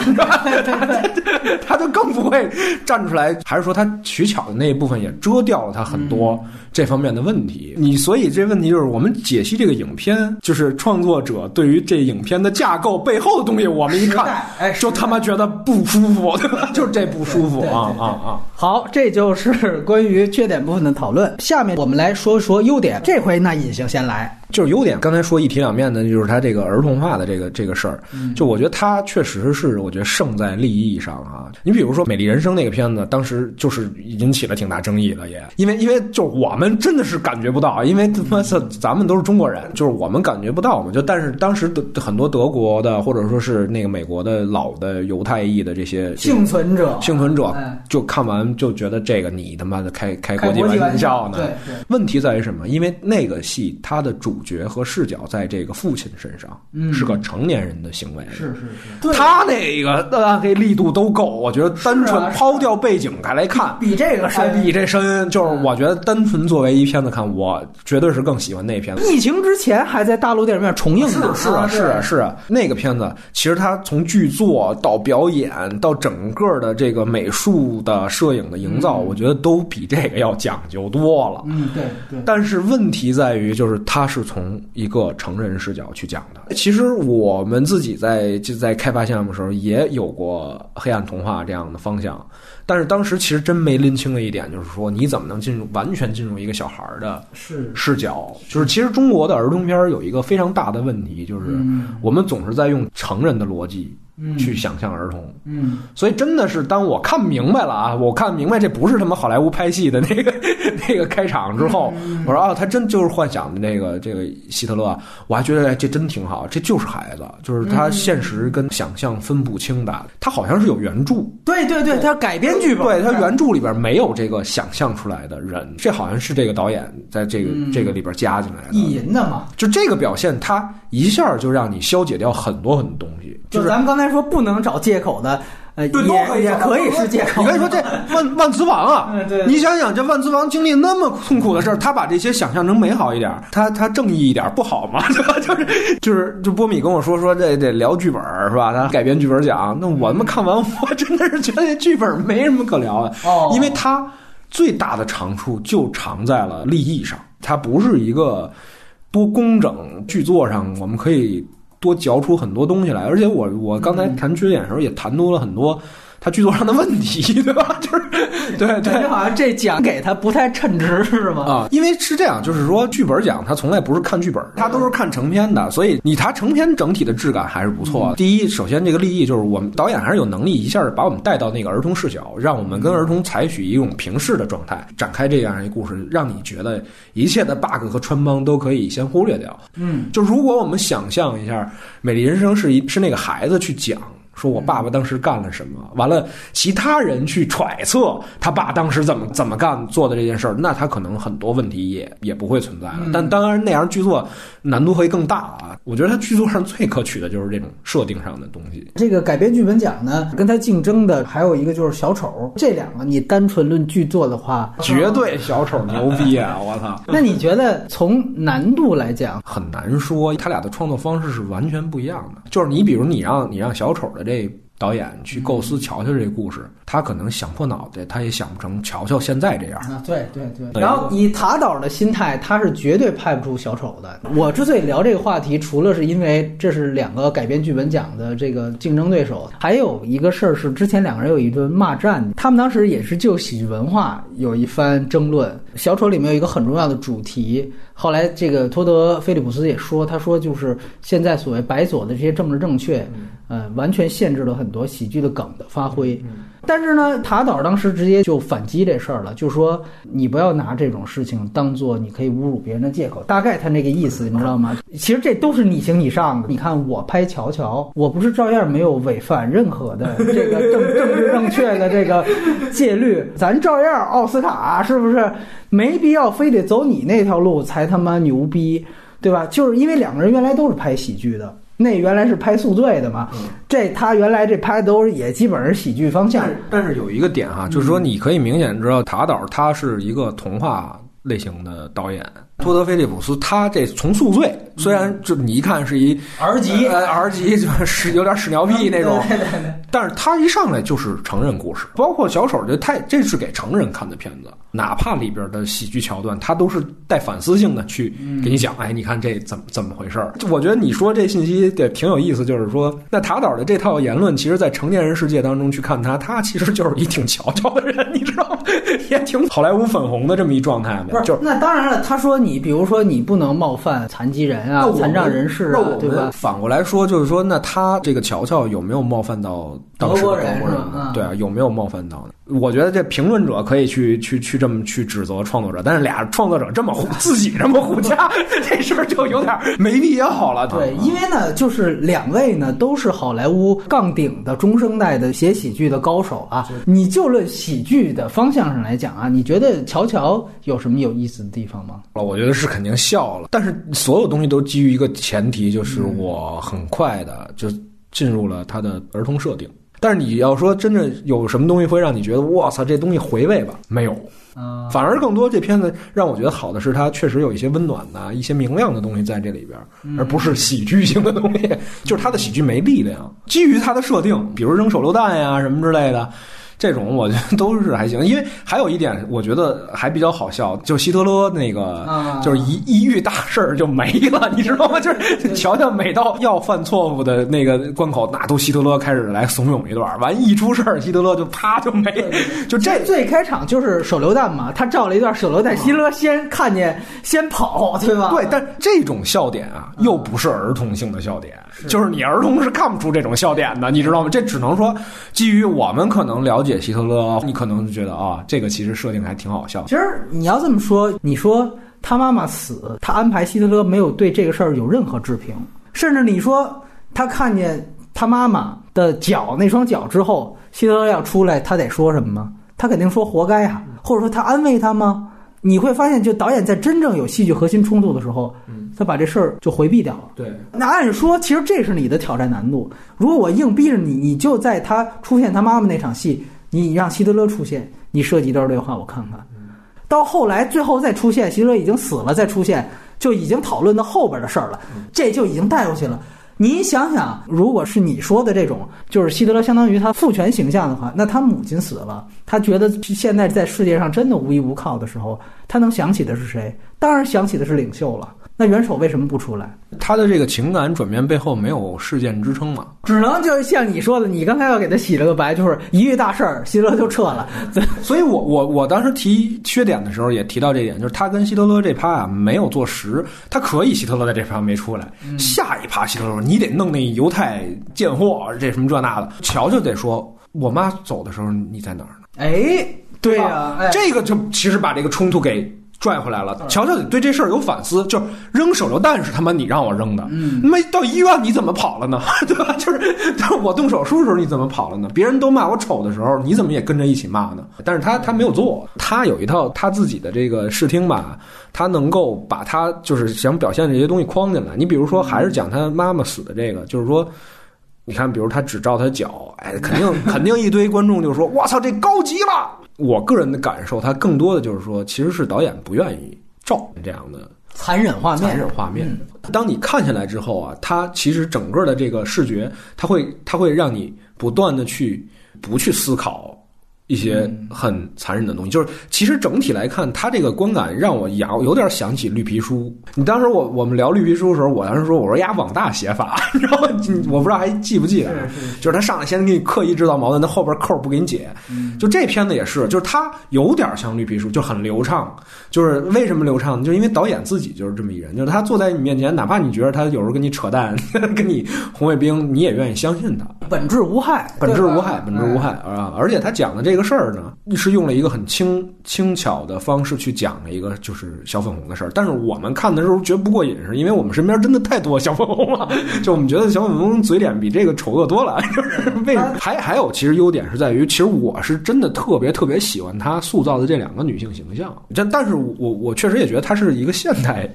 他就更不会站出来。还是说他取巧的那一部分也遮掉了他很多这方面的问。问题，你所以这问题就是我们解析这个影片，就是创作者对于这影片的架构背后的东西，我们一看，哎，就他妈觉得不舒服，对吧？就是这不舒服啊啊啊！好，这就是关于缺点部分的讨论。下面我们来说说优点，这回那隐形先来。就是优点，刚才说一体两面的，就是它这个儿童化的这个这个事儿。就我觉得它确实是，我觉得胜在利益上啊。你比如说《美丽人生》那个片子，当时就是引起了挺大争议的，也因为因为就我们真的是感觉不到，因为他妈是咱们都是中国人，就是我们感觉不到嘛。就但是当时的很多德国的或者说是那个美国的老的犹太裔的这些幸存者，幸存者就看完就觉得这个你他妈的开开国际玩笑呢？对，问题在于什么？因为那个戏它的主。角和视角在这个父亲身上，是个成年人的行为。是是是，他那个暗黑力度都够，我觉得单纯抛掉背景来看，比这个深，比这深。就是我觉得单纯作为一片子看，我绝对是更喜欢那片子。疫情之前还在大陆电影院重映呢，是啊是啊是啊。那个片子其实它从剧作到表演到整个的这个美术的摄影的营造，我觉得都比这个要讲究多了。嗯，对对。但是问题在于，就是它是。从一个成人视角去讲的，其实我们自己在就在开发项目的时候也有过黑暗童话这样的方向，但是当时其实真没拎清的一点就是说，你怎么能进入完全进入一个小孩的视视角？就是其实中国的儿童片有一个非常大的问题，就是我们总是在用成人的逻辑去想象儿童。嗯，所以真的是当我看明白了啊，我看明白这不是他妈好莱坞拍戏的那个 那个开场之后，我说啊，他真就是幻想的那个这个希特勒，我还觉得这真挺好，这就是孩子，就是他现实跟想象分不清的。他好像是有原著，对对对，他改编剧本，对他原著里边没有这个想象出来的人，这好像是这个导演在这个这个里边加进来的意淫的嘛。就这个表现，他一下就让你消解掉很多很多东西。就是咱们刚才说不能找借口的，呃，也也可以是借口。你可以说这万 万磁王啊，你想想这万磁王经历那么痛苦的事儿，他把这些想象成美好一点，他他正义一点不好吗？对 吧？就是就是就波米跟我说说这得聊剧本是吧？他改编剧本讲，那我们看完我真的是觉得这剧本没什么可聊的，哦，因为他最大的长处就长在了立意上，他不是一个多工整剧作上我们可以。多嚼出很多东西来，而且我我刚才谈缺点的时候也谈多了很多他剧作上的问题，对吧？就是对对，好像这奖给他不太称职，是吗？啊，因为是这样，就是说剧本奖他从来不是看剧本，他都是看成片的，所以你他成片整体的质感还是不错的。第一，首先这个立意就是我们导演还是有能力一下把我们带到那个儿童视角，让我们跟儿童采取一种平视的状态展开这样一故事，让你觉得一切的 bug 和穿帮都可以先忽略掉。嗯，就如果我们想象一下《美丽人生》是一是那个孩子去讲。说我爸爸当时干了什么？完了，其他人去揣测他爸当时怎么怎么干做的这件事儿，那他可能很多问题也也不会存在了。但当然，那样剧作难度会更大啊。我觉得他剧作上最可取的就是这种设定上的东西。这个改编剧本奖呢，跟他竞争的还有一个就是小丑。这两个你单纯论剧作的话，绝对小丑牛逼啊！我操！那你觉得从难度来讲，很难说，他俩的创作方式是完全不一样的。就是你比如你让你让小丑的。这导演去构思乔乔这故事，他可能想破脑袋，他也想不成乔乔现在这样。啊，对对对。然后以塔导的心态，他是绝对拍不出小丑的。我之所以聊这个话题，除了是因为这是两个改编剧本奖的这个竞争对手，还有一个事儿是之前两个人有一顿骂战，他们当时也是就喜剧文化有一番争论。小丑里面有一个很重要的主题，后来这个托德·菲利普斯也说，他说就是现在所谓白左的这些政治正确。呃，完全限制了很多喜剧的梗的发挥。但是呢，塔导当时直接就反击这事儿了，就说你不要拿这种事情当做你可以侮辱别人的借口。大概他那个意思，你知道吗？其实这都是你行你上的。你看我拍乔乔，我不是照样没有违反任何的这个政政治正确的这个戒律，咱照样奥斯卡是不是？没必要非得走你那条路才他妈牛逼，对吧？就是因为两个人原来都是拍喜剧的。那原来是拍宿醉的嘛，这他原来这拍都是也基本是喜剧方向。但是有一个点哈，就是说你可以明显知道塔导他是一个童话类型的导演。托德·菲利普斯，他这从宿醉，虽然就你一看是一 R 级，R 级就是有点屎尿屁那种，但是他一上来就是成人故事，包括小丑，这太这是给成人看的片子，哪怕里边的喜剧桥段，他都是带反思性的去给你讲，哎，你看这怎么怎么回事儿？我觉得你说这信息也挺有意思，就是说，那塔导的这套言论，其实，在成年人世界当中去看他，他其实就是一挺瞧瞧的人，你知道吗？也挺好莱坞粉红的这么一状态，不是？就那当然了，他说你。你比如说，你不能冒犯残疾人啊、残障人士啊，对吧？反过来说，就是说，那他这个乔乔有没有冒犯到当时的德国人？对啊，有没有冒犯到呢？我觉得这评论者可以去去去这么去指责创作者，但是俩创作者这么 自己这么互掐，这事儿就有点没必要了。对，因为呢，就是两位呢都是好莱坞杠顶的中生代的写喜剧的高手啊。你就论喜剧的方向上来讲啊，你觉得乔乔有什么有意思的地方吗？我觉得是肯定笑了，但是所有东西都基于一个前提，就是我很快的就进入了他的儿童设定。但是你要说真正有什么东西会让你觉得我操这东西回味吧？没有，反而更多这片子让我觉得好的是它确实有一些温暖的一些明亮的东西在这里边，而不是喜剧性的东西。就是它的喜剧没力量，基于它的设定，比如扔手榴弹呀什么之类的。这种我觉得都是还行。因为还有一点，我觉得还比较好笑，就希特勒那个，就是一一遇大事儿就没了，你知道吗？就是瞧瞧，每到要犯错误的那个关口，那都希特勒开始来怂恿一段，完一出事儿，希特勒就啪就没。就这最开场就是手榴弹嘛，他照了一段手榴弹，希特勒先看见先跑，对吧？对，但这种笑点啊，又不是儿童性的笑点，就是你儿童是看不出这种笑点的，你知道吗？这只能说基于我们可能了解希特勒，你可能觉得啊，这个其实设定还挺好笑。其实你要这么说，你说。他妈妈死，他安排希特勒没有对这个事儿有任何置评，甚至你说他看见他妈妈的脚那双脚之后，希特勒要出来，他得说什么吗？他肯定说活该啊，或者说他安慰他吗？你会发现，就导演在真正有戏剧核心冲突的时候，他把这事儿就回避掉了。对，那按说其实这是你的挑战难度。如果我硬逼着你，你就在他出现他妈妈那场戏，你让希特勒出现，你设计一段对话，我看看。到后来，最后再出现，希特勒已经死了，再出现就已经讨论到后边的事儿了，这就已经带过去了。你想想，如果是你说的这种，就是希特勒相当于他父权形象的话，那他母亲死了，他觉得现在在世界上真的无依无靠的时候，他能想起的是谁？当然想起的是领袖了。那元首为什么不出来？他的这个情感转变背后没有事件支撑嘛？只能就像你说的，你刚才要给他洗了个白，就是一遇大事儿，希特勒就撤了。所以我我我当时提缺点的时候也提到这点，就是他跟希特勒这趴啊没有做实，他可以希特勒在这趴没出来，下一趴希特勒你得弄那犹太贱货，这什么这那的，乔就得说，我妈走的时候你在哪儿呢？哎，对呀，这个就其实把这个冲突给。拽回来了，乔乔得对这事儿有反思，就是扔手榴弹是他妈你让我扔的，嗯，没到医院你怎么跑了呢？对吧？就是就是我动手术的时候你怎么跑了呢？别人都骂我丑的时候，你怎么也跟着一起骂呢？但是他他没有做，他有一套他自己的这个视听吧，他能够把他就是想表现的这些东西框进来。你比如说，还是讲他妈妈死的这个，就是说，你看，比如他只照他脚，哎，肯定肯定一堆观众就说，我操，这高级了。我个人的感受，他更多的就是说，其实是导演不愿意照这样的残忍画面。残忍画面，当你看下来之后啊，它其实整个的这个视觉，它会它会让你不断的去不去思考。一些很残忍的东西，就是其实整体来看，他这个观感让我有有点想起绿皮书。你当时我我们聊绿皮书的时候，我当时说我说呀网大写法，你知道吗？我不知道还记不记得，就是他上来先给你刻意制造矛盾，那后边扣不给你解。就这片子也是，就是他有点像绿皮书，就很流畅。就是为什么流畅？就因为导演自己就是这么一人，就是他坐在你面前，哪怕你觉得他有时候跟你扯淡，跟你红卫兵，你也愿意相信他，本质无害，本质无害，本质无害啊！而且他讲的这个。事儿呢，是用了一个很轻轻巧的方式去讲了一个就是小粉红的事儿，但是我们看的时候觉得不过瘾，是因为我们身边真的太多小粉红了，就我们觉得小粉红嘴脸比这个丑恶多了。为还还有，其实优点是在于，其实我是真的特别特别喜欢他塑造的这两个女性形象。但但是我我确实也觉得她是一个现代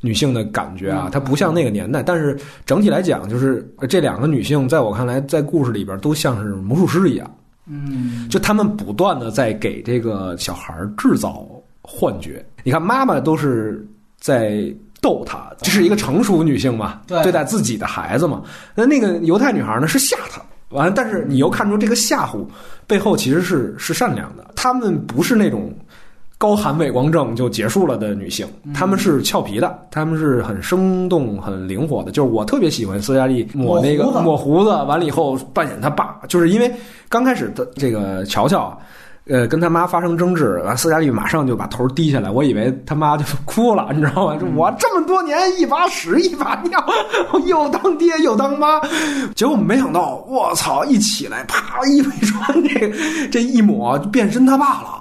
女性的感觉啊，她不像那个年代。但是整体来讲，就是这两个女性在我看来，在故事里边都像是魔术师一样。嗯，就他们不断的在给这个小孩制造幻觉。你看，妈妈都是在逗他，这是一个成熟女性嘛？对，对待自己的孩子嘛。那那个犹太女孩呢，是吓他。完了，但是你又看出这个吓唬背后其实是是善良的。他们不是那种。高喊伪光正就结束了的女性，她们是俏皮的，她们是很生动、很灵活的。就是我特别喜欢斯嘉丽抹那个抹胡子，完了以后扮演她爸，就是因为刚开始的这个乔乔，呃，跟他妈发生争执，完斯嘉丽马上就把头低下来，我以为他妈就哭了，你知道吗？就我这么多年一把屎一把尿，又当爹又当妈，结果没想到，我操！一起来，啪，一穿，这这一抹变身他爸了。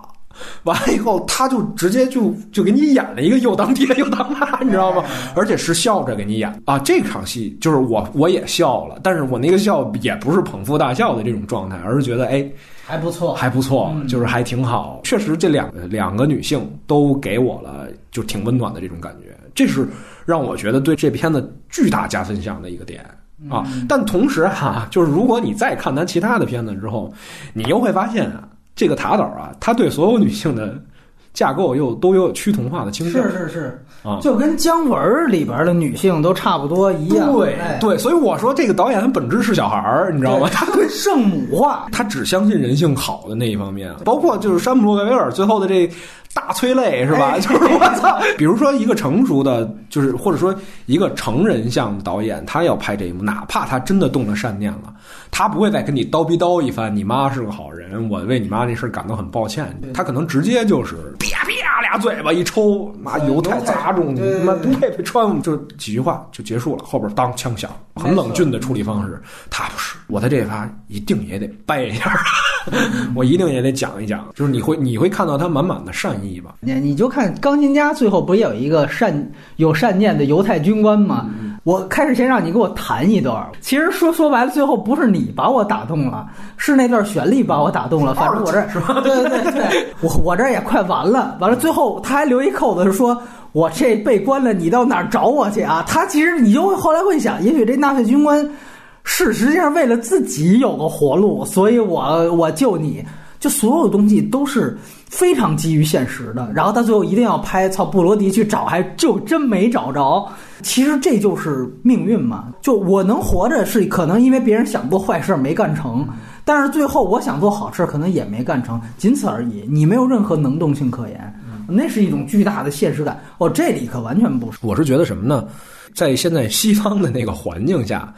完了以后，他就直接就就给你演了一个又当爹又当妈，你知道吗？而且是笑着给你演啊！这场戏就是我我也笑了，但是我那个笑也不是捧腹大笑的这种状态，而是觉得哎还不错，还不错，就是还挺好。确实，这两个两个女性都给我了就挺温暖的这种感觉，这是让我觉得对这片子巨大加分项的一个点啊！但同时哈，就是如果你再看咱其他的片子之后，你又会发现啊。这个塔导啊，他对所有女性的架构又都有趋同化的倾向。是是是啊，就跟姜文里边的女性都差不多一样。对对，所以我说这个导演本质是小孩儿，你知道吗？他对圣母化，他只相信人性好的那一方面，包括就是山姆洛克维尔最后的这。大催泪是吧？就是我操！比如说一个成熟的，就是或者说一个成人向导演，他要拍这一幕，哪怕他真的动了善念了，他不会再跟你叨逼叨一番。你妈是个好人，我为你妈那事感到很抱歉。他可能直接就是啪啪俩嘴巴一抽，妈油太砸中，你妈不配被穿，就几句话就结束了。后边当枪响，很冷峻的处理方式。他不是，我在这一发一定也得掰一下。我一定也得讲一讲，就是你会你会看到他满满的善意吧？你你就看钢琴家最后不也有一个善有善念的犹太军官吗？我开始先让你给我弹一段，其实说说白了，最后不是你把我打动了，是那段旋律把我打动了。反正我这是吧？对对对，我我这也快完了，完了最后他还留一扣子，说我这被关了，你到哪儿找我去啊？他其实你就会后来会想，也许这纳粹军官。是，实际上为了自己有个活路，所以我我救你，就所有东西都是非常基于现实的。然后他最后一定要拍，操布罗迪去找，还就真没找着。其实这就是命运嘛。就我能活着，是可能因为别人想做坏事没干成，但是最后我想做好事，可能也没干成，仅此而已。你没有任何能动性可言，那是一种巨大的现实感。哦，这里可完全不是。我是觉得什么呢？在现在西方的那个环境下。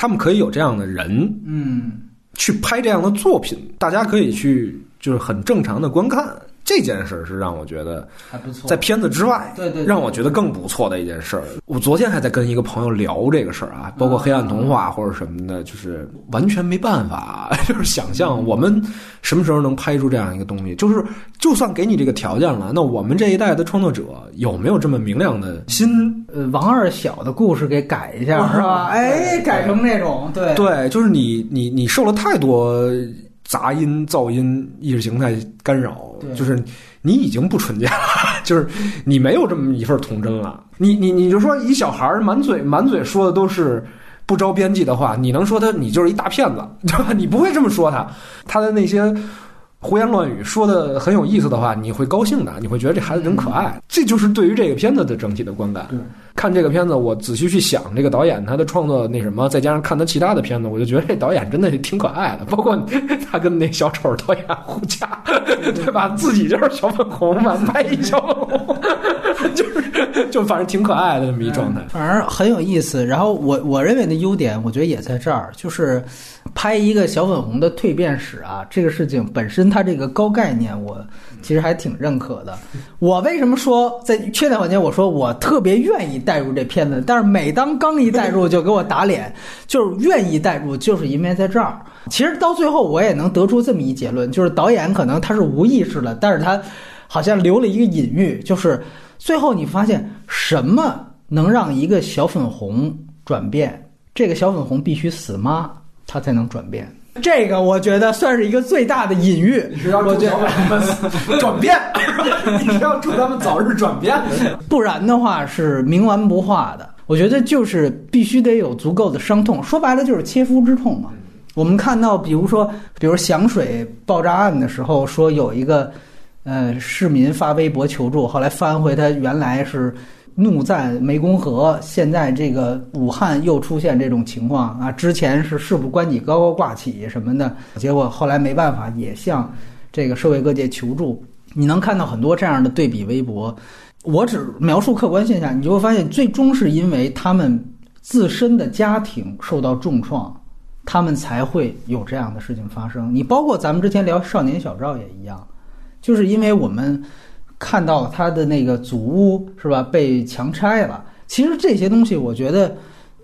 他们可以有这样的人，嗯，去拍这样的作品，大家可以去，就是很正常的观看。这件事是让我觉得还不错，在片子之外，对对，让我觉得更不错的一件事。我昨天还在跟一个朋友聊这个事儿啊，包括黑暗童话或者什么的，就是完全没办法，就是想象我们什么时候能拍出这样一个东西。就是就算给你这个条件了，那我们这一代的创作者有没有这么明亮的心？呃，王二小的故事给改一下是吧？哎，改成那种对对，就是你你你受了太多。杂音、噪音、意识形态干扰，就是你已经不纯洁了，就是你没有这么一份童真了。你你你就说一小孩满嘴满嘴说的都是不着边际的话，你能说他你就是一大骗子，对吧？你不会这么说他，他的那些。胡言乱语说的很有意思的话，你会高兴的，你会觉得这孩子真可爱。这就是对于这个片子的整体的观感。看这个片子，我仔细去想这个导演他的创作那什么，再加上看他其他的片子，我就觉得这导演真的挺可爱的。包括他跟那小丑导演互掐，对吧？自己就是小粉红嘛，拍一小粉红，就是就反正挺可爱的这么一状态，反正很有意思。然后我我认为的优点，我觉得也在这儿，就是。拍一个小粉红的蜕变史啊，这个事情本身它这个高概念，我其实还挺认可的。我为什么说在缺点环节，我说我特别愿意带入这片子，但是每当刚一带入就给我打脸，就是愿意带入，就是因为在这儿。其实到最后我也能得出这么一结论，就是导演可能他是无意识的，但是他好像留了一个隐喻，就是最后你发现什么能让一个小粉红转变？这个小粉红必须死妈？他才能转变，这个我觉得算是一个最大的隐喻。你是要祝小粉们转变，你是要祝他们早日转变，不然的话是冥顽不化的。我觉得就是必须得有足够的伤痛，说白了就是切肤之痛嘛。我们看到，比如说，比如响水爆炸案的时候，说有一个呃市民发微博求助，后来翻回他原来是。怒赞湄公河，现在这个武汉又出现这种情况啊！之前是事不关己高高挂起什么的，结果后来没办法，也向这个社会各界求助。你能看到很多这样的对比微博。我只描述客观现象，你就会发现，最终是因为他们自身的家庭受到重创，他们才会有这样的事情发生。你包括咱们之前聊少年小赵也一样，就是因为我们。看到他的那个祖屋是吧？被强拆了。其实这些东西，我觉得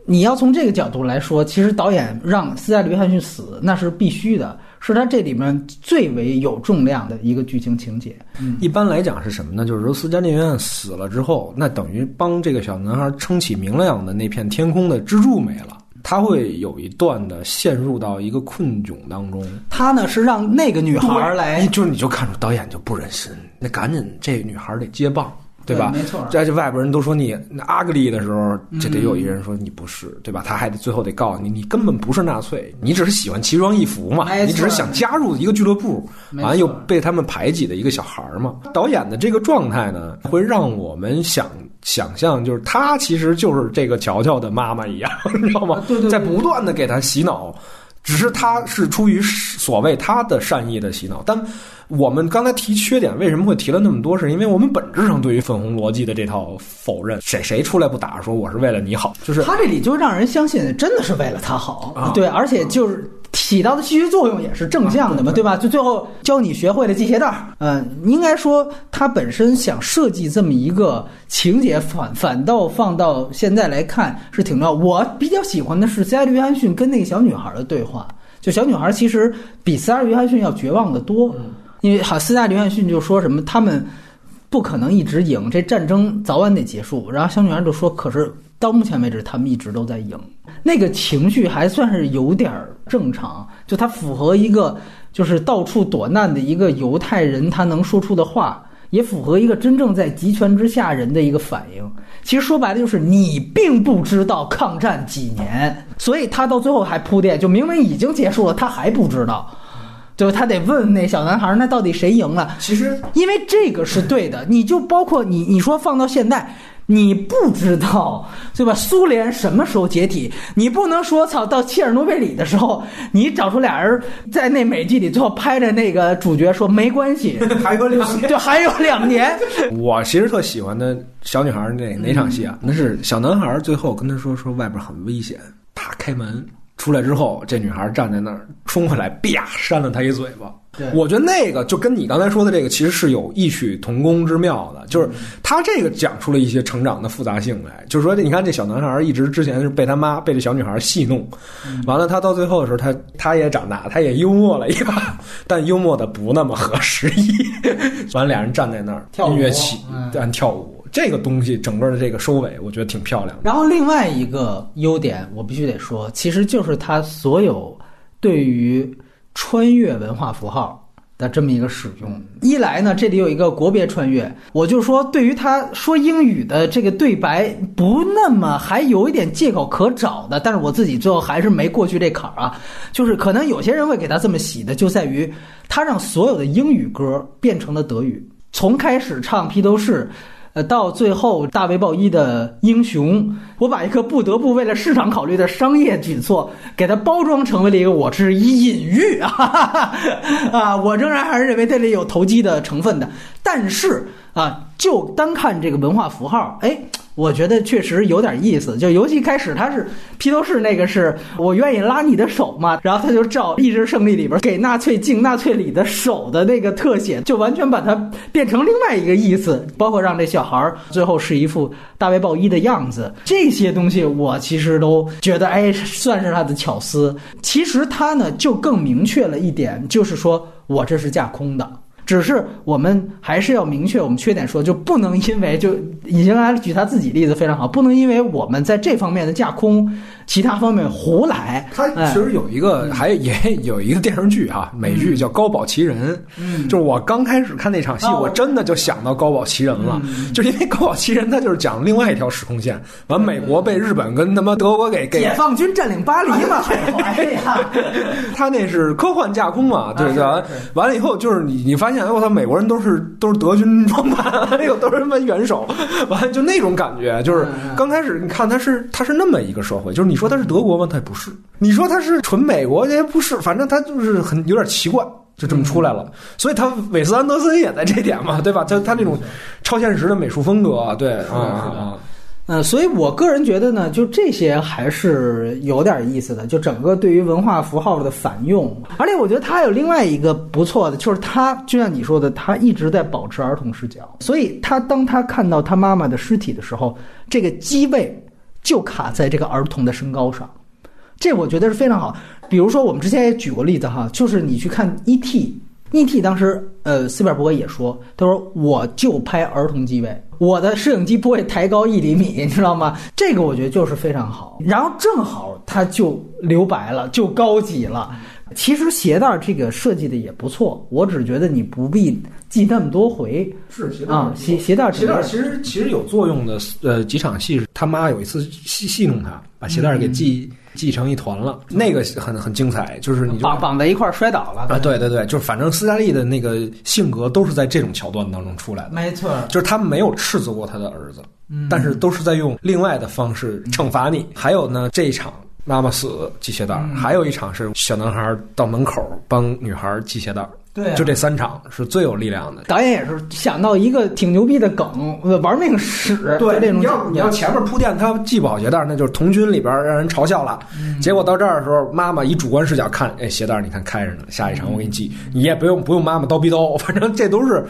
你要从这个角度来说，其实导演让斯嘉丽·约翰逊死，那是必须的，是他这里面最为有重量的一个剧情情节。一般来讲是什么呢？就是说斯嘉丽·约翰死了之后，那等于帮这个小男孩撑起明亮的那片天空的支柱没了。他会有一段的陷入到一个困窘当中。他呢是让那个女孩来，就是你就看出导演就不忍心，那赶紧这女孩得接棒，对吧？没错。这这外国人都说你 ugly 的时候，这得有一人说你不是，对吧？他还得最后得告诉你，你根本不是纳粹，你只是喜欢奇装异服嘛，你只是想加入一个俱乐部，完了又被他们排挤的一个小孩嘛。导演的这个状态呢，会让我们想想象，就是他其实就是这个乔乔的妈妈一样，你知道吗？对对，在不断的给他洗脑。只是他是出于所谓他的善意的洗脑，但我们刚才提缺点，为什么会提了那么多？是因为我们本质上对于粉红逻辑的这套否认。谁谁出来不打说我是为了你好？就是他这里就让人相信真的是为了他好，对，而且就是。起到的戏剧作用也是正向的嘛，对吧？就最后教你学会了系鞋带儿，嗯，应该说他本身想设计这么一个情节，反反倒放到现在来看是挺重要。我比较喜欢的是斯嘉丽·约翰逊跟那个小女孩的对话，就小女孩其实比斯嘉丽·约翰逊要绝望的多，因为好斯嘉丽·约翰逊就说什么他们不可能一直赢，这战争早晚得结束。然后小女孩就说，可是到目前为止他们一直都在赢。那个情绪还算是有点正常，就他符合一个就是到处躲难的一个犹太人他能说出的话，也符合一个真正在集权之下人的一个反应。其实说白了就是你并不知道抗战几年，所以他到最后还铺垫，就明明已经结束了，他还不知道，就他得问那小男孩，那到底谁赢了？其实因为这个是对的，你就包括你你说放到现在。你不知道，对吧？苏联什么时候解体？你不能说操，到切尔诺贝利的时候，你找出俩人在那美剧里最后拍着那个主角说没关系，还有两就 还有两年。我其实特喜欢的小女孩那哪场戏啊？那是小男孩最后跟他说说外边很危险，啪开门出来之后，这女孩站在那儿冲回来，啪扇了他一嘴巴。我觉得那个就跟你刚才说的这个其实是有异曲同工之妙的，就是他这个讲出了一些成长的复杂性来，就是说，你看这小男孩一直之前是被他妈被这小女孩戏弄，完了他到最后的时候，他他也长大，他也幽默了一把，但幽默的不那么合时宜。完，俩人站在那儿，音乐起，但跳舞，这个东西整个的这个收尾，我觉得挺漂亮的。然后另外一个优点，我必须得说，其实就是他所有对于。穿越文化符号的这么一个使用，一来呢，这里有一个国别穿越，我就说，对于他说英语的这个对白不那么还有一点借口可找的，但是我自己最后还是没过去这坎儿啊，就是可能有些人会给他这么洗的，就在于他让所有的英语歌变成了德语，从开始唱披头士。呃，到最后大卫鲍伊的英雄，我把一个不得不为了市场考虑的商业举措，给它包装成为了一个我是以隐喻啊，啊，我仍然还是认为这里有投机的成分的，但是啊，就单看这个文化符号，哎。我觉得确实有点意思，就游戏开始他是披头士那个是我愿意拉你的手嘛，然后他就照《意志胜利》里边给纳粹敬纳粹礼的手的那个特写，就完全把它变成另外一个意思，包括让这小孩最后是一副大卫鲍伊的样子，这些东西我其实都觉得哎，算是他的巧思。其实他呢就更明确了一点，就是说我这是架空的。只是我们还是要明确我们缺点，说就不能因为就已经来举他自己例子非常好，不能因为我们在这方面的架空。其他方面胡来，他其实有一个，还也 有一个电视剧哈，美剧叫《高保奇人》。嗯，就是我刚开始看那场戏，我真的就想到高保奇人了，就是因为高保奇人他就是讲另外一条时空线，完美国被日本跟他妈德国给给解放军占领巴黎嘛，哎呀，他那是科幻架空嘛，对对？完了以后就是你你发现，我操，美国人都是都是德军装扮，那个都是什么元首，完了就那种感觉，就是刚开始你看他是他是那么一个社会，就是你。你说他是德国吗？他也不是。你说他是纯美国也不是。反正他就是很有点奇怪，就这么出来了。所以他韦斯安德森也在这点嘛，对吧？他他那种超现实的美术风格，对啊啊。嗯，所以我个人觉得呢，就这些还是有点意思的。就整个对于文化符号的反用，而且我觉得他有另外一个不错的，就是他就像你说的，他一直在保持儿童视角。所以他当他看到他妈妈的尸体的时候，这个机位。就卡在这个儿童的身高上，这我觉得是非常好。比如说，我们之前也举过例子哈，就是你去看 E.T.，E.T. 当时呃，斯皮尔伯格也说，他说我就拍儿童机位，我的摄影机不会抬高一厘米，你知道吗？这个我觉得就是非常好。然后正好他就留白了，就高级了。其实鞋带这个设计的也不错，我只觉得你不必系那么多回。是鞋啊，鞋鞋带鞋带其实其实有作用的。呃，几场戏他妈有一次戏戏弄他，把鞋带给系系成一团了，那个很很精彩。就是你绑绑在一块摔倒了啊！对对对，就是反正斯嘉丽的那个性格都是在这种桥段当中出来的。没错，就是他没有斥责过他的儿子，但是都是在用另外的方式惩罚你。还有呢，这一场。妈妈死系鞋带，还有一场是小男孩到门口帮女孩系鞋带。对，就这三场是最有力量的。导演也是想到一个挺牛逼的梗，玩命使。对，这种你要你要前面铺垫他系不好鞋带，那就是童军里边让人嘲笑了。结果到这儿的时候，妈妈以主观视角看，哎，鞋带你看开着呢，下一场我给你系，你也不用不用妈妈叨逼叨，反正这都是。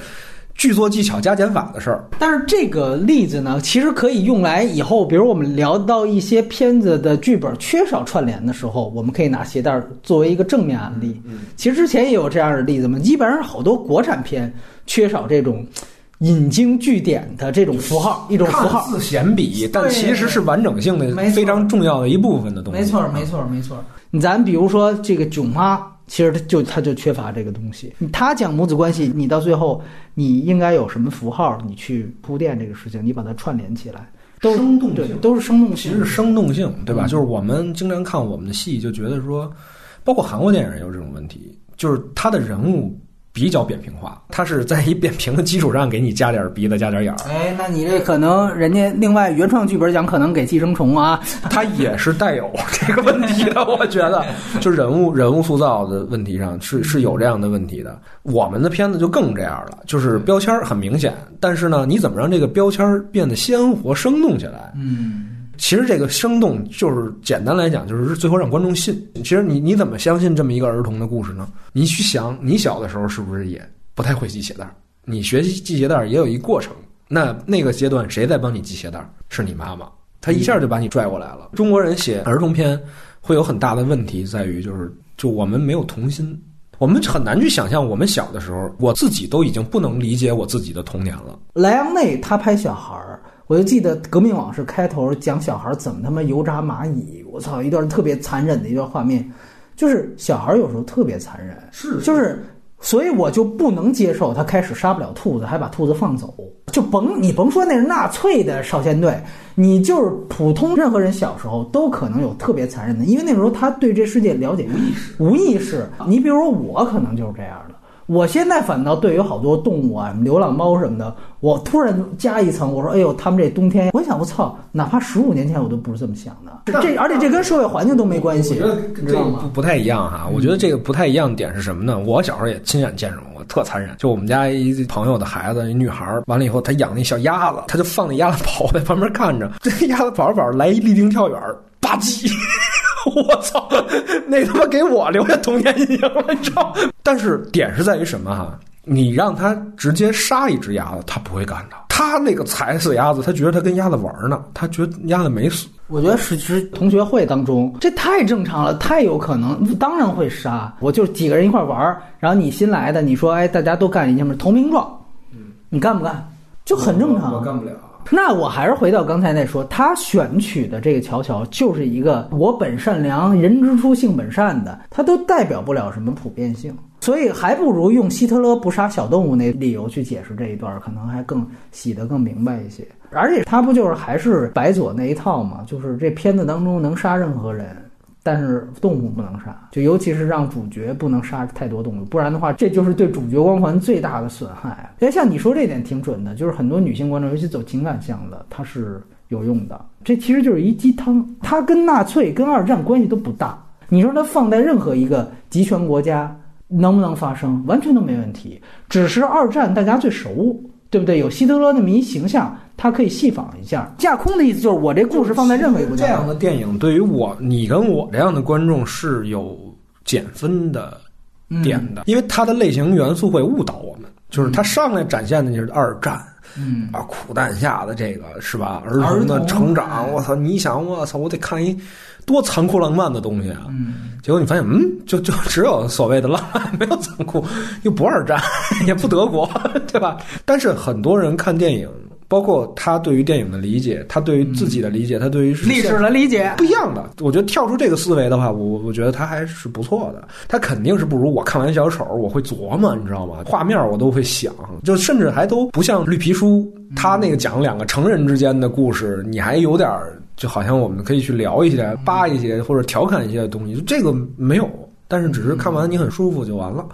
剧作技巧加减法的事儿，但是这个例子呢，其实可以用来以后，比如我们聊到一些片子的剧本缺少串联的时候，我们可以拿鞋带作为一个正面案例。嗯，其实之前也有这样的例子嘛，基本上好多国产片缺少这种引经据典的这种符号，一种符号字显笔，但其实是完整性的非常重要的一部分的东西。没错，没错，没错。咱比如说这个囧妈。其实他就他就缺乏这个东西。他讲母子关系，你到最后你应该有什么符号？你去铺垫这个事情，你把它串联起来，都生动性，都是生动性，其实是生动性，对吧？就是我们经常看我们的戏，就觉得说，包括韩国电影也有这种问题，就是他的人物。比较扁平化，它是在一扁平的基础上给你加点鼻子加点眼儿。哎，那你这可能人家另外原创剧本讲可能给寄生虫啊，它也是带有这个问题的。我觉得，就人物人物塑造的问题上是是有这样的问题的。我们的片子就更这样了，就是标签很明显，但是呢，你怎么让这个标签变得鲜活生动起来？嗯。其实这个生动就是简单来讲，就是最后让观众信。其实你你怎么相信这么一个儿童的故事呢？你去想，你小的时候是不是也不太会系鞋带？你学习系鞋带也有一过程。那那个阶段谁在帮你系鞋带？是你妈妈，她一下就把你拽过来了。中国人写儿童片会有很大的问题，在于就是就我们没有童心，我们很难去想象我们小的时候，我自己都已经不能理解我自己的童年了。莱昂内他拍小孩儿。我就记得《革命往事》开头讲小孩怎么他妈油炸蚂蚁，我操，一段特别残忍的一段画面，就是小孩有时候特别残忍，是，就是，所以我就不能接受他开始杀不了兔子，还把兔子放走，就甭你甭说那是纳粹的少先队，你就是普通任何人小时候都可能有特别残忍的，因为那时候他对这世界了解无意识，无意识。你比如说我可能就是这样的。我现在反倒对于好多动物啊，流浪猫什么的，我突然加一层，我说：“哎呦，他们这冬天……”我想，我操，哪怕十五年前我都不是这么想的。这而且这跟社会环境都没关系，你知道吗？不不太一样哈。我觉得这个不太一样的点是什么呢？我小时候也亲眼见着过，特残忍。就我们家一朋友的孩子，一女孩，完了以后，她养那小鸭子，她就放那鸭子跑在旁边看着，这鸭子跑着跑着来一立定跳远，吧唧。我操，那他妈给我留下童年阴影了，你知道？但是点是在于什么哈？你让他直接杀一只鸭子，他不会干的。他那个踩死鸭子，他觉得他跟鸭子玩呢，他觉得鸭子没死。我觉得是是同学会当中，这太正常了，太有可能，当然会杀。我就几个人一块玩，然后你新来的，你说哎，大家都干一件事，投名状，嗯，你干不干？就很正常。我干不了。那我还是回到刚才那说，他选取的这个乔乔就是一个我本善良，人之初性本善的，他都代表不了什么普遍性，所以还不如用希特勒不杀小动物那理由去解释这一段，可能还更洗得更明白一些。而且他不就是还是白左那一套吗？就是这片子当中能杀任何人。但是动物不能杀，就尤其是让主角不能杀太多动物，不然的话，这就是对主角光环最大的损害。哎，像你说这点挺准的，就是很多女性观众，尤其走情感向的，它是有用的。这其实就是一鸡汤，它跟纳粹、跟二战关系都不大。你说它放在任何一个集权国家能不能发生，完全都没问题。只是二战大家最熟。对不对？有希特勒那么一形象，他可以细仿一下。架空的意思就是，我这故事放在任何一个这样的电影，对于我、你跟我这样的观众是有减分的点的，因为它的类型元素会误导我们。就是它上来展现的就是二战，嗯啊，苦难下的这个是吧？儿童的成长，我操！你想，我操，我得看一多残酷浪漫的东西啊！嗯，结果你发现，嗯，就就只有所谓的浪漫，没有残酷，又不二战，也不德国，对吧？但是很多人看电影包括他对于电影的理解，他对于自己的理解，他对于历史的理解不一样的。我觉得跳出这个思维的话，我我觉得他还是不错的。他肯定是不如我看完小丑，我会琢磨，你知道吗？画面我都会想，就甚至还都不像绿皮书，他那个讲两个成人之间的故事，你还有点就好像我们可以去聊一些、扒一些或者调侃一些东西，这个没有。但是只是看完你很舒服就完了。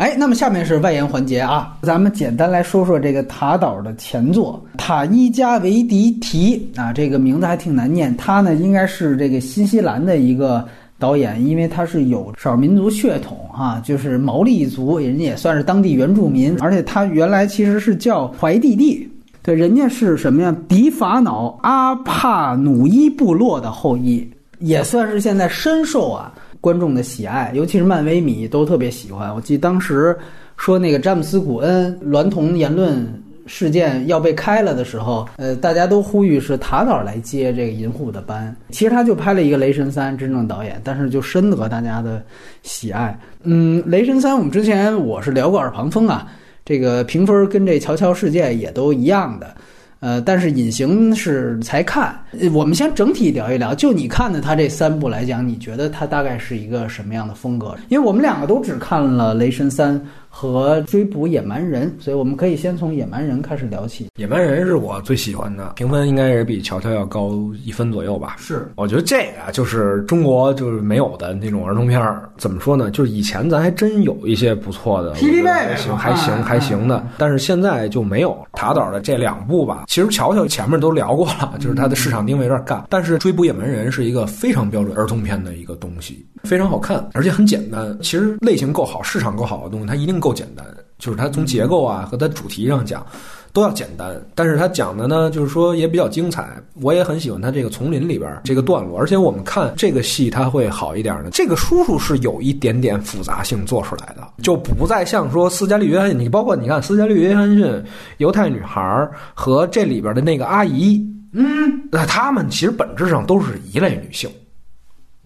哎，那么下面是外延环节啊，咱们简单来说说这个塔岛的前作《塔伊加维迪提》啊，这个名字还挺难念。他呢应该是这个新西兰的一个导演，因为他是有少数民族血统哈，就是毛利族，人家也算是当地原住民，而且他原来其实是叫怀蒂蒂，对，人家是什么呀？迪法瑙阿帕努伊部落的后裔，也算是现在深受啊。观众的喜爱，尤其是漫威迷都特别喜欢。我记得当时说那个詹姆斯·古恩娈童言论事件要被开了的时候，呃，大家都呼吁是塔导来接这个银护的班。其实他就拍了一个《雷神三》，真正导演，但是就深得大家的喜爱。嗯，《雷神三》我们之前我是聊过耳旁风啊，这个评分跟这《乔乔世界》也都一样的。呃，但是隐形是才看，我们先整体聊一聊。就你看的他这三部来讲，你觉得他大概是一个什么样的风格？因为我们两个都只看了《雷神三》。和追捕野蛮人，所以我们可以先从野蛮人开始聊起。野蛮人是我最喜欢的，评分应该也比乔乔要高一分左右吧。是，我觉得这个就是中国就是没有的那种儿童片儿。怎么说呢？就是以前咱还真有一些不错的，霹雳妹还行还行还行的，但是现在就没有。塔导的这两部吧，其实乔乔前面都聊过了，就是它的市场定位有点干。但是追捕野蛮人是一个非常标准儿童片的一个东西，非常好看，而且很简单。其实类型够好，市场够好的东西，它一定。够简单，就是它从结构啊和它主题上讲都要简单，但是它讲的呢，就是说也比较精彩。我也很喜欢它这个丛林里边这个段落，而且我们看这个戏它会好一点呢。这个叔叔是有一点点复杂性做出来的，就不再像说斯嘉丽约翰逊，你包括你看斯嘉丽约翰逊犹太女孩和这里边的那个阿姨，嗯，那他们其实本质上都是一类女性，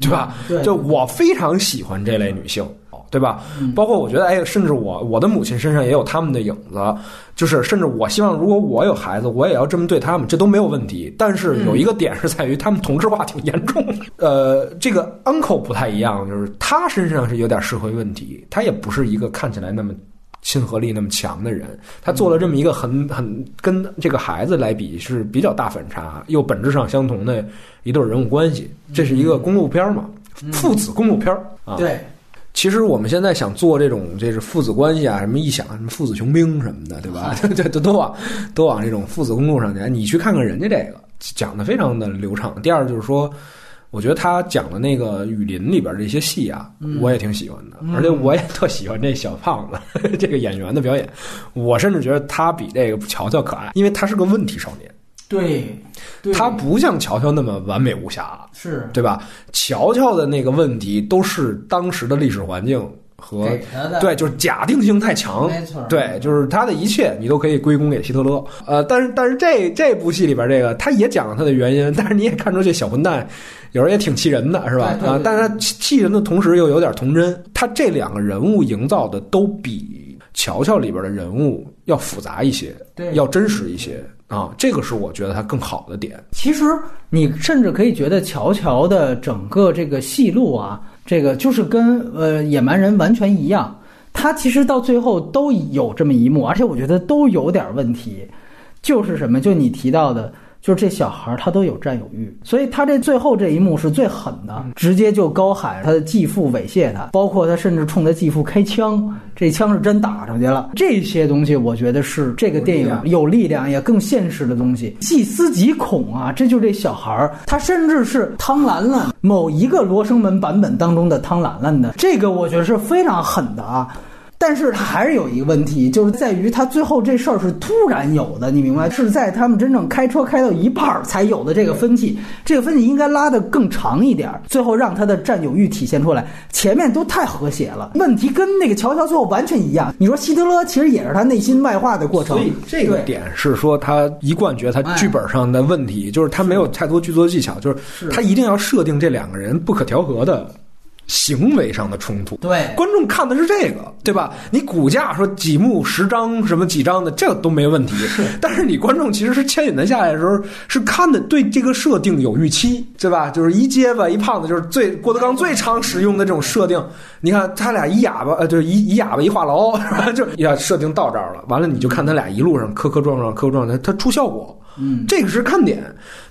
对吧？对，就我非常喜欢这类女性。对吧？包括我觉得，哎，甚至我我的母亲身上也有他们的影子，就是甚至我希望，如果我有孩子，我也要这么对他们，这都没有问题。但是有一个点是在于，他们同质化挺严重。呃，这个 uncle 不太一样，就是他身上是有点社会问题，他也不是一个看起来那么亲和力那么强的人。他做了这么一个很很跟这个孩子来比是比较大反差，又本质上相同的一对人物关系。这是一个公路片嘛，父子公路片啊。对。其实我们现在想做这种，这是父子关系啊，什么一想什么父子雄兵什么的，对吧？这都 都往都往这种父子公路上去。你去看看人家这个讲的非常的流畅。第二就是说，我觉得他讲的那个雨林里边这些戏啊，我也挺喜欢的，而且我也特喜欢这小胖子 这个演员的表演。我甚至觉得他比这个乔乔可爱，因为他是个问题少年。对，他不像乔乔那么完美无瑕，是对吧？乔乔的那个问题都是当时的历史环境和对，就是假定性太强，没错，对，就是他的一切你都可以归功给希特勒。呃，但是但是这这部戏里边这个他也讲了他的原因，但是你也看出这小混蛋有时候也挺气人的，是吧？啊，但是他气人的同时又有点童真，他这两个人物营造的都比乔乔里边的人物要复杂一些，对，要真实一些。啊，这个是我觉得它更好的点。其实你甚至可以觉得乔乔的整个这个戏路啊，这个就是跟呃野蛮人完全一样。他其实到最后都有这么一幕，而且我觉得都有点问题。就是什么？就你提到的。就是这小孩他都有占有欲，所以他这最后这一幕是最狠的，直接就高喊他的继父猥亵他，包括他甚至冲他继父开枪，这枪是真打上去了。这些东西我觉得是这个电影有力量也更现实的东西，细思极恐啊！这就这小孩他甚至是汤兰兰某一个罗生门版本当中的汤兰兰的，这个我觉得是非常狠的啊。但是他还是有一个问题，就是在于他最后这事儿是突然有的，你明白？是在他们真正开车开到一半儿才有的这个分歧，这个分歧应该拉得更长一点，最后让他的占有欲体现出来。前面都太和谐了，问题跟那个乔乔最后完全一样。你说希特勒其实也是他内心外化的过程，所以这个点是说他一贯觉得他剧本上的问题，就是他没有太多剧作技巧，就是他一定要设定这两个人不可调和的。行为上的冲突，对，观众看的是这个，对吧？你骨架说几幕十张什么几张的，这都没问题。是，但是你观众其实是牵引的下来的时候，是看的对这个设定有预期，对吧？就是一结巴一胖子，就是最郭德纲最常使用的这种设定。你看他俩一哑巴，呃，就是一一哑巴一话痨，是吧？就呀，设定到这儿了，完了你就看他俩一路上磕磕撞撞，磕磕撞撞，他出效果。嗯，这个是看点。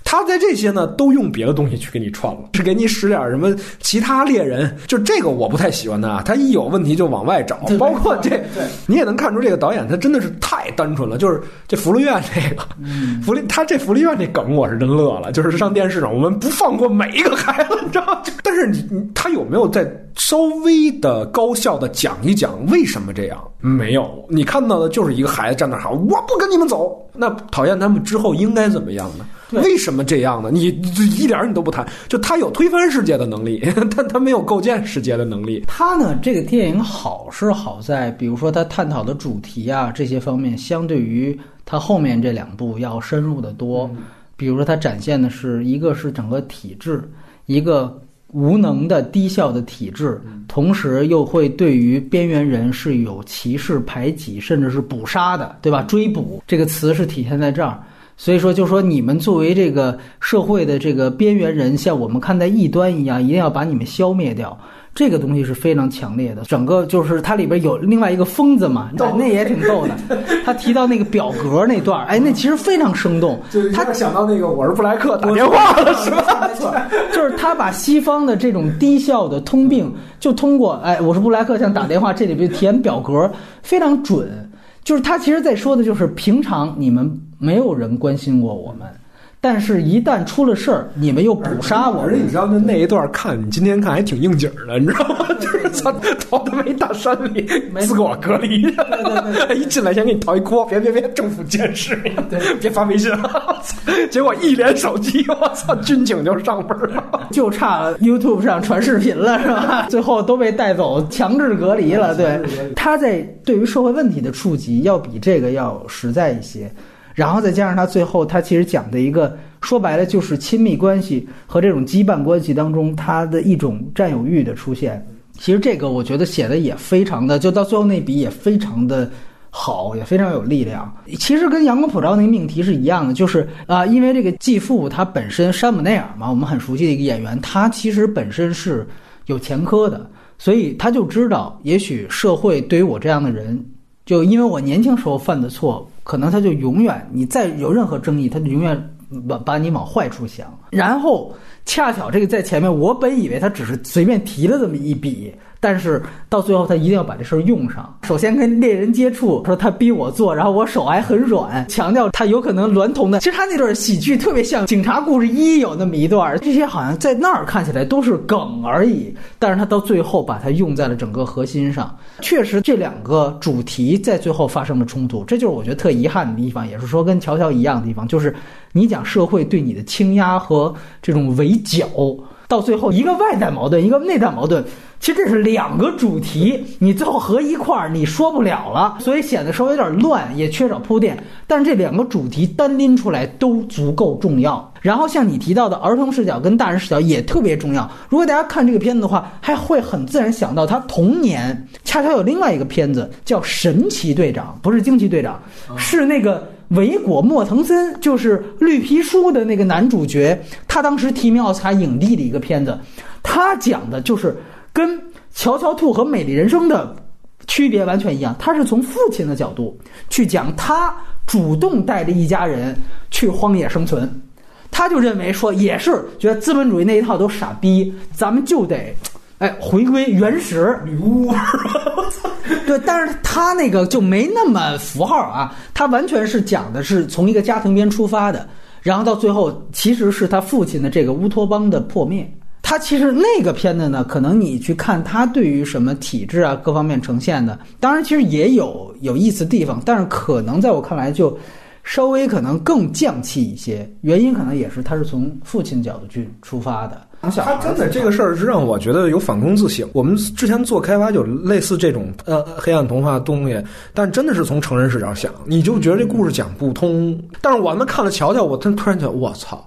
他在这些呢，都用别的东西去给你串了，是给你使点什么其他猎人。就这个我不太喜欢他啊，他一有问题就往外找，包括这，你也能看出这个导演他真的是太单纯了。就是这福利院这个，福利他这福利院这梗我是真乐了。就是上电视上，我们不放过每一个孩子，你知道吗？但是你你他有没有在稍微的高效的讲一讲为什么这样？没有，你看到的就是一个孩子站那喊我不跟你们走。那讨厌他们之后应该怎么样呢？为什么这样呢？你一点你都不谈，就他有推翻世界的能力，但他没有构建世界的能力。他呢，这个电影好是好在，比如说他探讨的主题啊这些方面，相对于他后面这两部要深入的多。比如说，他展现的是一个是整个体制，一个无能的低效的体制，同时又会对于边缘人是有歧视、排挤，甚至是捕杀的，对吧？追捕这个词是体现在这儿。所以说，就说你们作为这个社会的这个边缘人，像我们看待异端一样，一定要把你们消灭掉。这个东西是非常强烈的。整个就是它里边有另外一个疯子嘛，那也挺逗的。他提到那个表格那段，哎，那其实非常生动。他想到那个我是布莱克打电话了，是吧？就是 他把西方的这种低效的通病，就通过哎，我是布莱克像打电话，这里边填表格非常准。就是他其实在说的就是平常你们。没有人关心过我们，但是一旦出了事儿，你们又捕杀我。而且你知道，就那一段看，你今天看还挺应景的，你知道吗？就 是他逃到没大山里，自我隔离，一进来先给你掏一锅，别别别，政府监视，别发微信了。结果一连手机，我操，军警就上门了，就差 YouTube 上传视频了，是吧？最后都被带走，强制隔离了。对，他在对于社会问题的触及，要比这个要实在一些。然后再加上他最后，他其实讲的一个说白了就是亲密关系和这种羁绊关系当中，他的一种占有欲的出现。其实这个我觉得写的也非常的，就到最后那笔也非常的好，也非常有力量。其实跟《阳光普照》那个命题是一样的，就是啊，因为这个继父他本身山姆内尔嘛，我们很熟悉的一个演员，他其实本身是有前科的，所以他就知道，也许社会对于我这样的人，就因为我年轻时候犯的错。可能他就永远，你再有任何争议，他就永远把把你往坏处想。然后恰巧这个在前面，我本以为他只是随便提了这么一笔。但是到最后，他一定要把这事儿用上。首先跟猎人接触，说他逼我做，然后我手还很软，强调他有可能娈童的。其实他那段喜剧特别像《警察故事一》有那么一段，这些好像在那儿看起来都是梗而已。但是他到最后把它用在了整个核心上，确实这两个主题在最后发生了冲突。这就是我觉得特遗憾的地方，也是说跟乔乔一样的地方，就是你讲社会对你的倾压和这种围剿，到最后一个外在矛盾，一个内在矛盾。其实这是两个主题，你最后合一块儿，你说不了了，所以显得稍微有点乱，也缺少铺垫。但是这两个主题单拎出来都足够重要。然后像你提到的儿童视角跟大人视角也特别重要。如果大家看这个片子的话，还会很自然想到他童年恰巧有另外一个片子叫《神奇队长》，不是惊奇队长，是那个维果莫腾森，就是绿皮书的那个男主角，他当时提名奥斯卡影帝的一个片子，他讲的就是。跟《乔乔兔》和《美丽人生》的区别完全一样，他是从父亲的角度去讲，他主动带着一家人去荒野生存，他就认为说，也是觉得资本主义那一套都傻逼，咱们就得，哎，回归原始女巫。对，但是他那个就没那么符号啊，他完全是讲的是从一个家庭边出发的，然后到最后其实是他父亲的这个乌托邦的破灭。他其实那个片子呢，可能你去看他对于什么体制啊各方面呈现的，当然其实也有有意思地方，但是可能在我看来就稍微可能更降气一些。原因可能也是他是从父亲角度去出发的。他真的这个事儿是让我觉得有反躬自省。我们之前做开发就类似这种呃黑暗童话东西，但真的是从成人视角想，你就觉得这故事讲不通。但是我们看了瞧瞧，我真突然觉得我操。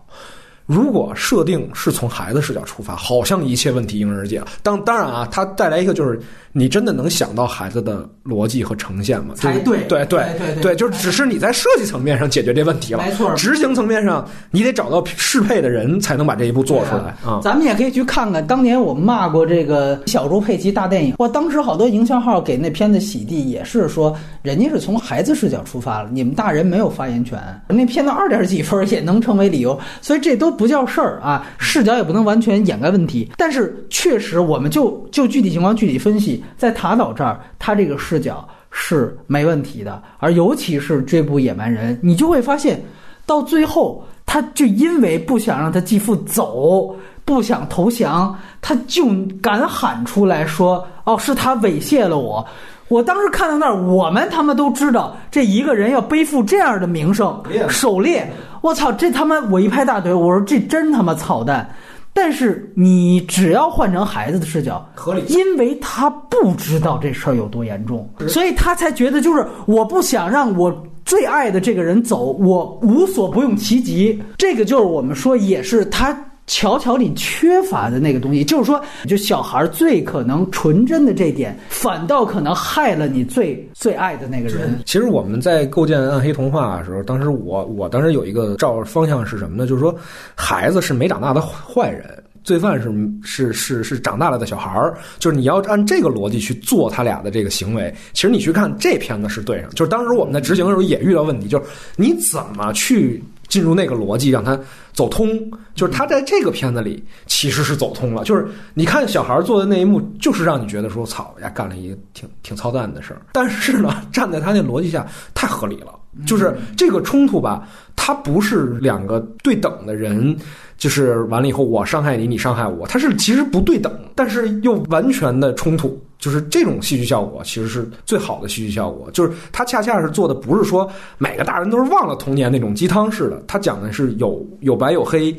如果设定是从孩子视角出发，好像一切问题迎刃而解了。当当然啊，它带来一个就是你真的能想到孩子的逻辑和呈现吗？才对，对对对对，就只是你在设计层面上解决这问题了。没错，执行层面上你得找到适配的人才能把这一步做出来啊。咱们也可以去看看，当年我们骂过这个小猪佩奇大电影，哇，当时好多营销号给那片子洗地，也是说人家是从孩子视角出发了，你们大人没有发言权。那片子二点几分也能成为理由，所以这都不叫事儿啊，视角也不能完全掩盖问题。但是确实，我们就就具体情况具体分析，在塔岛这儿，他这个视角是没问题的，而尤其是追捕野蛮人，你就会发现，到最后，他就因为不想让他继父走，不想投降，他就敢喊出来说：“哦，是他猥亵了我。”我当时看到那儿，我们他妈都知道，这一个人要背负这样的名声，狩猎，我操，这他妈我一拍大腿，我说这真他妈操蛋。但是你只要换成孩子的视角，合理，因为他不知道这事儿有多严重，所以他才觉得就是我不想让我最爱的这个人走，我无所不用其极。这个就是我们说也是他。乔乔里缺乏的那个东西，就是说，就小孩最可能纯真的这点，反倒可能害了你最最爱的那个人。其实我们在构建暗黑童话的时候，当时我我当时有一个照方向是什么呢？就是说，孩子是没长大的坏人，罪犯是是是是长大了的小孩儿。就是你要按这个逻辑去做他俩的这个行为。其实你去看这片子是对上，就是当时我们在执行的时候也遇到问题，就是你怎么去。进入那个逻辑，让他走通，就是他在这个片子里其实是走通了。就是你看小孩做的那一幕，就是让你觉得说“操呀，干了一个挺挺操蛋的事儿”。但是呢，站在他那逻辑下，太合理了。就是这个冲突吧，它不是两个对等的人，就是完了以后我伤害你，你伤害我，它是其实不对等，但是又完全的冲突。就是这种戏剧效果，其实是最好的戏剧效果。就是他恰恰是做的，不是说每个大人都是忘了童年那种鸡汤式的，他讲的是有有白有黑。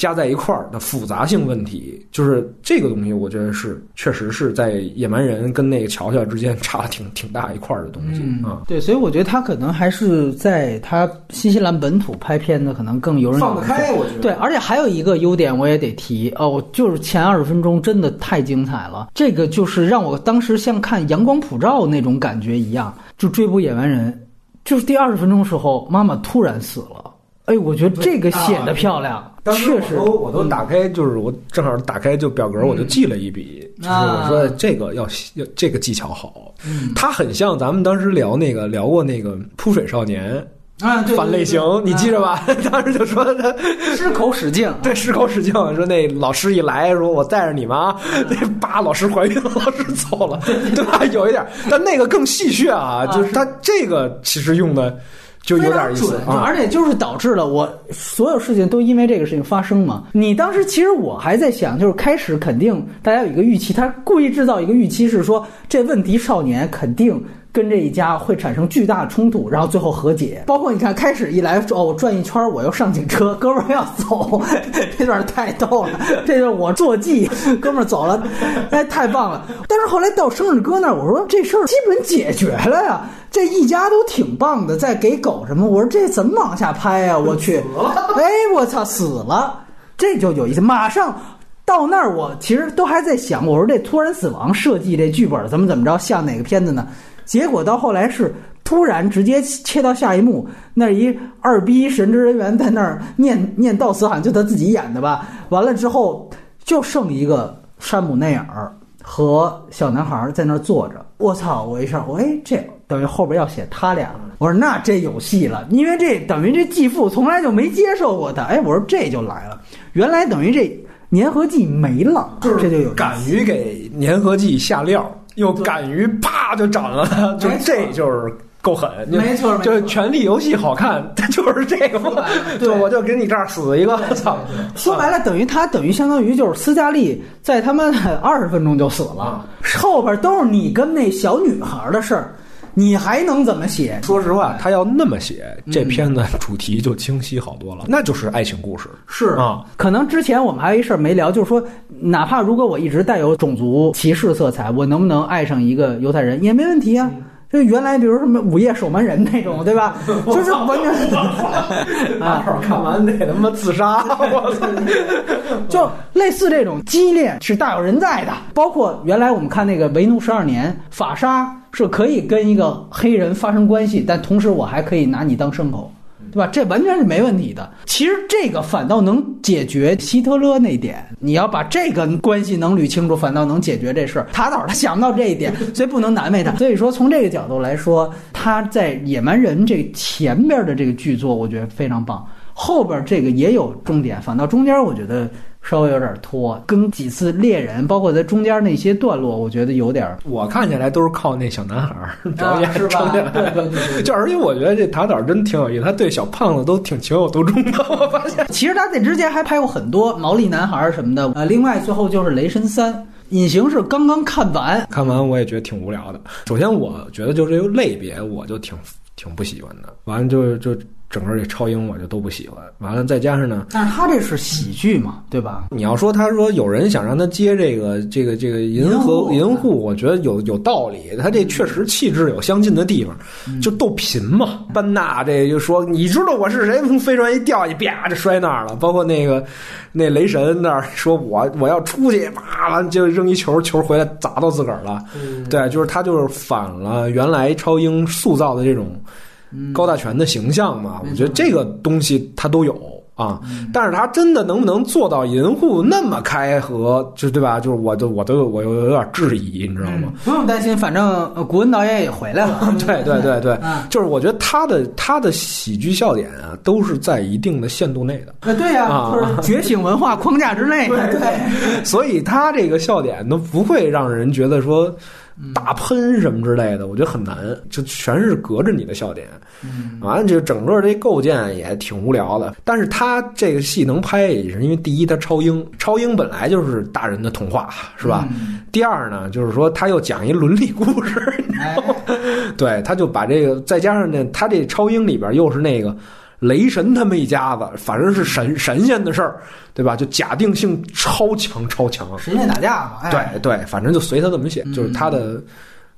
加在一块儿的复杂性问题，就是这个东西，我觉得是确实是在野蛮人跟那个乔乔之间差挺挺大一块儿的东西啊。对，所以我觉得他可能还是在他新西兰本土拍片子，可能更游刃放得开。我觉得对，而且还有一个优点我也得提哦，就是前二十分钟真的太精彩了。这个就是让我当时像看《阳光普照》那种感觉一样，就追捕野蛮人，就是第二十分钟时候，妈妈突然死了。哎，我觉得这个显得漂亮。确实，我都我都打开，就是我正好打开就表格，我就记了一笔，就是我说这个要要这个技巧好，它很像咱们当时聊那个聊过那个扑水少年啊，反类型，你记着吧？当时就说他失口使劲，对，失口使劲，说那老师一来说我带着你们啊，那叭老师怀孕了，老师走了，对吧？有一点，但那个更戏谑啊，就是他这个其实用的。就有点意思，而且就是导致了我所有事情都因为这个事情发生嘛。你当时其实我还在想，就是开始肯定大家有一个预期，他故意制造一个预期是说这问题少年肯定。跟这一家会产生巨大的冲突，然后最后和解。包括你看，开始一来哦，我转一圈，我又上警车，哥们儿要走，这段太逗了。这是我坐骑，哥们儿走了，哎，太棒了。但是后来到生日哥那儿，我说这事儿基本解决了呀，这一家都挺棒的，在给狗什么？我说这怎么往下拍呀？我去，哎，我操，死了，这就有意思。马上到那儿，我其实都还在想，我说这突然死亡设计这剧本怎么怎么着，像哪个片子呢？结果到后来是突然直接切到下一幕，那一二逼神职人员在那儿念 念悼词，好像就他自己演的吧。完了之后就剩一个山姆内尔和小男孩在那儿坐着。我操！我一下，我哎，这等于后边要写他俩。我说那这有戏了，因为这等于这继父从来就没接受过他。哎，我说这就来了，原来等于这粘合剂没了，这就有敢于给粘合剂下料。又敢于啪就斩了，就这就是够狠，没错，就是《权力游戏》好看，它就是这个。嘛。对，我就给你这儿死一个，操！说白了，等于他等于相当于就是斯嘉丽在他妈二十分钟就死了，后边都是你跟那小女孩的事儿。你还能怎么写？说实话，他要那么写，这片子主题就清晰好多了，那就是爱情故事。是啊，可能之前我们还有一事儿没聊，就是说，哪怕如果我一直带有种族歧视色彩，我能不能爱上一个犹太人也没问题啊。就原来比如什么《午夜守门人》那种，对吧？就是完全 啊，看完得他妈自杀！我操！就类似这种激烈是大有人在的。包括原来我们看那个《为奴十二年》，法沙是可以跟一个黑人发生关系，但同时我还可以拿你当牲口。对吧？这完全是没问题的。其实这个反倒能解决希特勒那点。你要把这个关系能捋清楚，反倒能解决这事儿。塔岛他想不到这一点，所以不能难为他。所以说，从这个角度来说，他在《野蛮人》这前边的这个剧作，我觉得非常棒。后边这个也有重点，反倒中间我觉得。稍微有点拖，跟几次猎人，包括在中间那些段落，我觉得有点。我看起来都是靠那小男孩 表演撑起来。就而且我觉得这塔导真挺有意思，他对小胖子都挺情有独钟的。我发现，其实他在之前还拍过很多毛利男孩什么的。呃，另外最后就是雷神三，隐形是刚刚看完，看完我也觉得挺无聊的。首先，我觉得就这个类别，我就挺挺不喜欢的。完了就就。整个这超英我就都不喜欢，完了再加上呢，但是他这是喜剧嘛，对吧？你要说他说有人想让他接这个这个这个银河银护，我觉得有有道理，他这确实气质有相近的地方，就逗贫嘛。班纳这就说你知道我是谁？从飞船一掉下去，啪就摔那儿了。包括那个那雷神那儿说我我要出去，啪完就扔一球，球回来砸到自个儿了。对，就是他就是反了原来超英塑造的这种。高大全的形象嘛，我觉得这个东西他都有啊，但是他真的能不能做到银护那么开合，就对吧？就是我都我都我有有点质疑，你知道吗？不用担心，反正古文导演也回来了。对对对对，就是我觉得他的他的喜剧笑点啊，都是在一定的限度内的。啊，对呀，就是觉醒文化框架之内。对，所以他这个笑点都不会让人觉得说。大喷什么之类的，我觉得很难，就全是隔着你的笑点。完了，就整个这构建也挺无聊的。但是他这个戏能拍，也是因为第一，他超英，超英本来就是大人的童话，是吧？第二呢，就是说他又讲一伦理故事，对，他就把这个再加上呢，他这超英里边又是那个。雷神他们一家子，反正是神神仙的事儿，对吧？就假定性超强超强，神仙打架嘛。对对，反正就随他怎么写，就是他的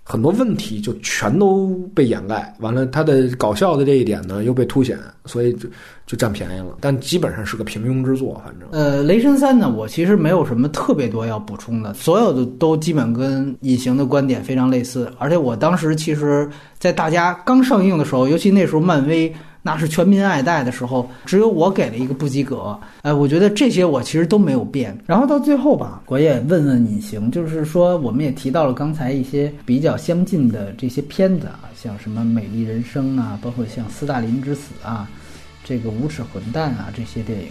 很多问题就全都被掩盖，完了他的搞笑的这一点呢又被凸显，所以就就占便宜了。但基本上是个平庸之作，反正。呃，雷神三呢，我其实没有什么特别多要补充的，所有的都基本跟隐形的观点非常类似，而且我当时其实，在大家刚上映的时候，尤其那时候漫威。那是全民爱戴的时候，只有我给了一个不及格。哎，我觉得这些我其实都没有变。然后到最后吧，我也问问隐形，就是说，我们也提到了刚才一些比较相近的这些片子啊，像什么《美丽人生》啊，包括像《斯大林之死》啊，这个《无耻混蛋》啊这些电影，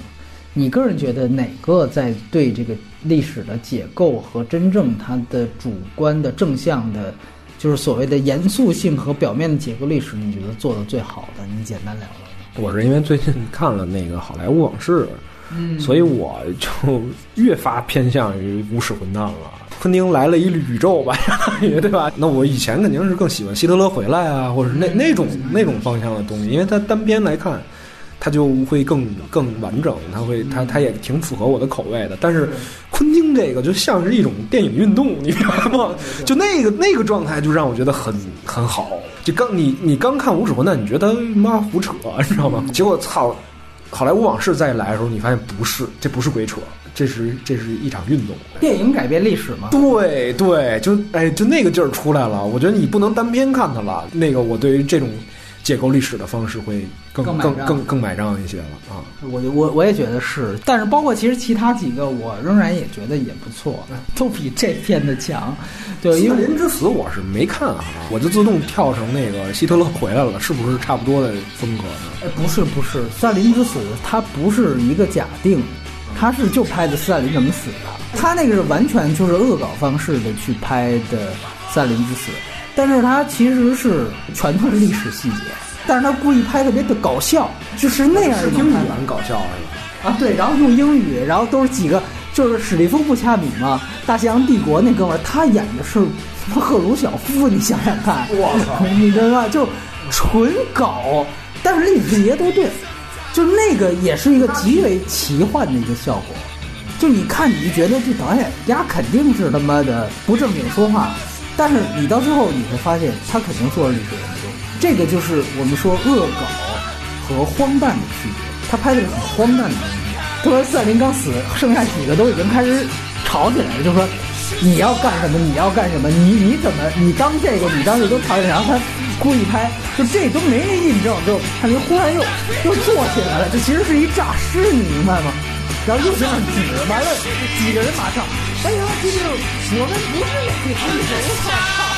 你个人觉得哪个在对这个历史的解构和真正它的主观的正向的？就是所谓的严肃性和表面的结构历史，你觉得做的最好的？你简单聊聊。我是因为最近看了那个《好莱坞往事》，嗯，所以我就越发偏向于无耻混蛋了。昆汀来了一宇宙吧，对吧？那我以前肯定是更喜欢希特勒回来啊，或者是那那种那种方向的东西，因为它单边来看。它就会更更完整，它会它它也挺符合我的口味的。但是昆汀这个就像是一种电影运动，你明白吗？就那个那个状态就让我觉得很很好。就刚你你刚看《无耻混蛋》，你觉得妈胡扯，你知道吗？结果操，《好莱坞往事》再来的时候，你发现不是，这不是鬼扯，这是这是一场运动。电影改变历史吗？对对，就哎就那个劲儿出来了。我觉得你不能单边看它了。那个我对于这种。解构历史的方式会更更更更买账一些了啊！我我我也觉得是，但是包括其实其他几个，我仍然也觉得也不错，都比这片的强。对，因为《林之死》我是没看啊，我就自动跳成那个希特勒回来了，是不是差不多的风格呢？哎，不是不是，斯大林之死它不是一个假定，它是就拍的斯大林怎么死的，他那个是完全就是恶搞方式的去拍的斯大林之死。但是它其实是全都是历史细节，但是他故意拍特别的搞笑，就是那样一种英语很搞笑是吧？啊，对，然后用英语，然后都是几个，就是史蒂夫·布恰米嘛，《大西洋帝国》那哥们儿，他演的是赫鲁晓夫，你想想看，我操，你知道吧？就纯搞，但是历史细节都对，就那个也是一个极为奇幻的一个效果，就你看，你就觉得这导演丫肯定是他妈的不正经说话。但是你到最后你会发现，他肯定做了历史。这个就是我们说恶搞和荒诞的区别。他拍的是很荒诞的东西。斯大林刚死，剩下几个都已经开始吵起来了，就说你要干什么？你要干什么？你你怎么？你当这个？你当这都吵起来。然后他故意拍，就这都没人印证，就他就忽然又又坐起来了。这其实是一诈尸，你明白吗？然后又这样指，完了几个人马上，哎呀，这个我们不是演戏，我操！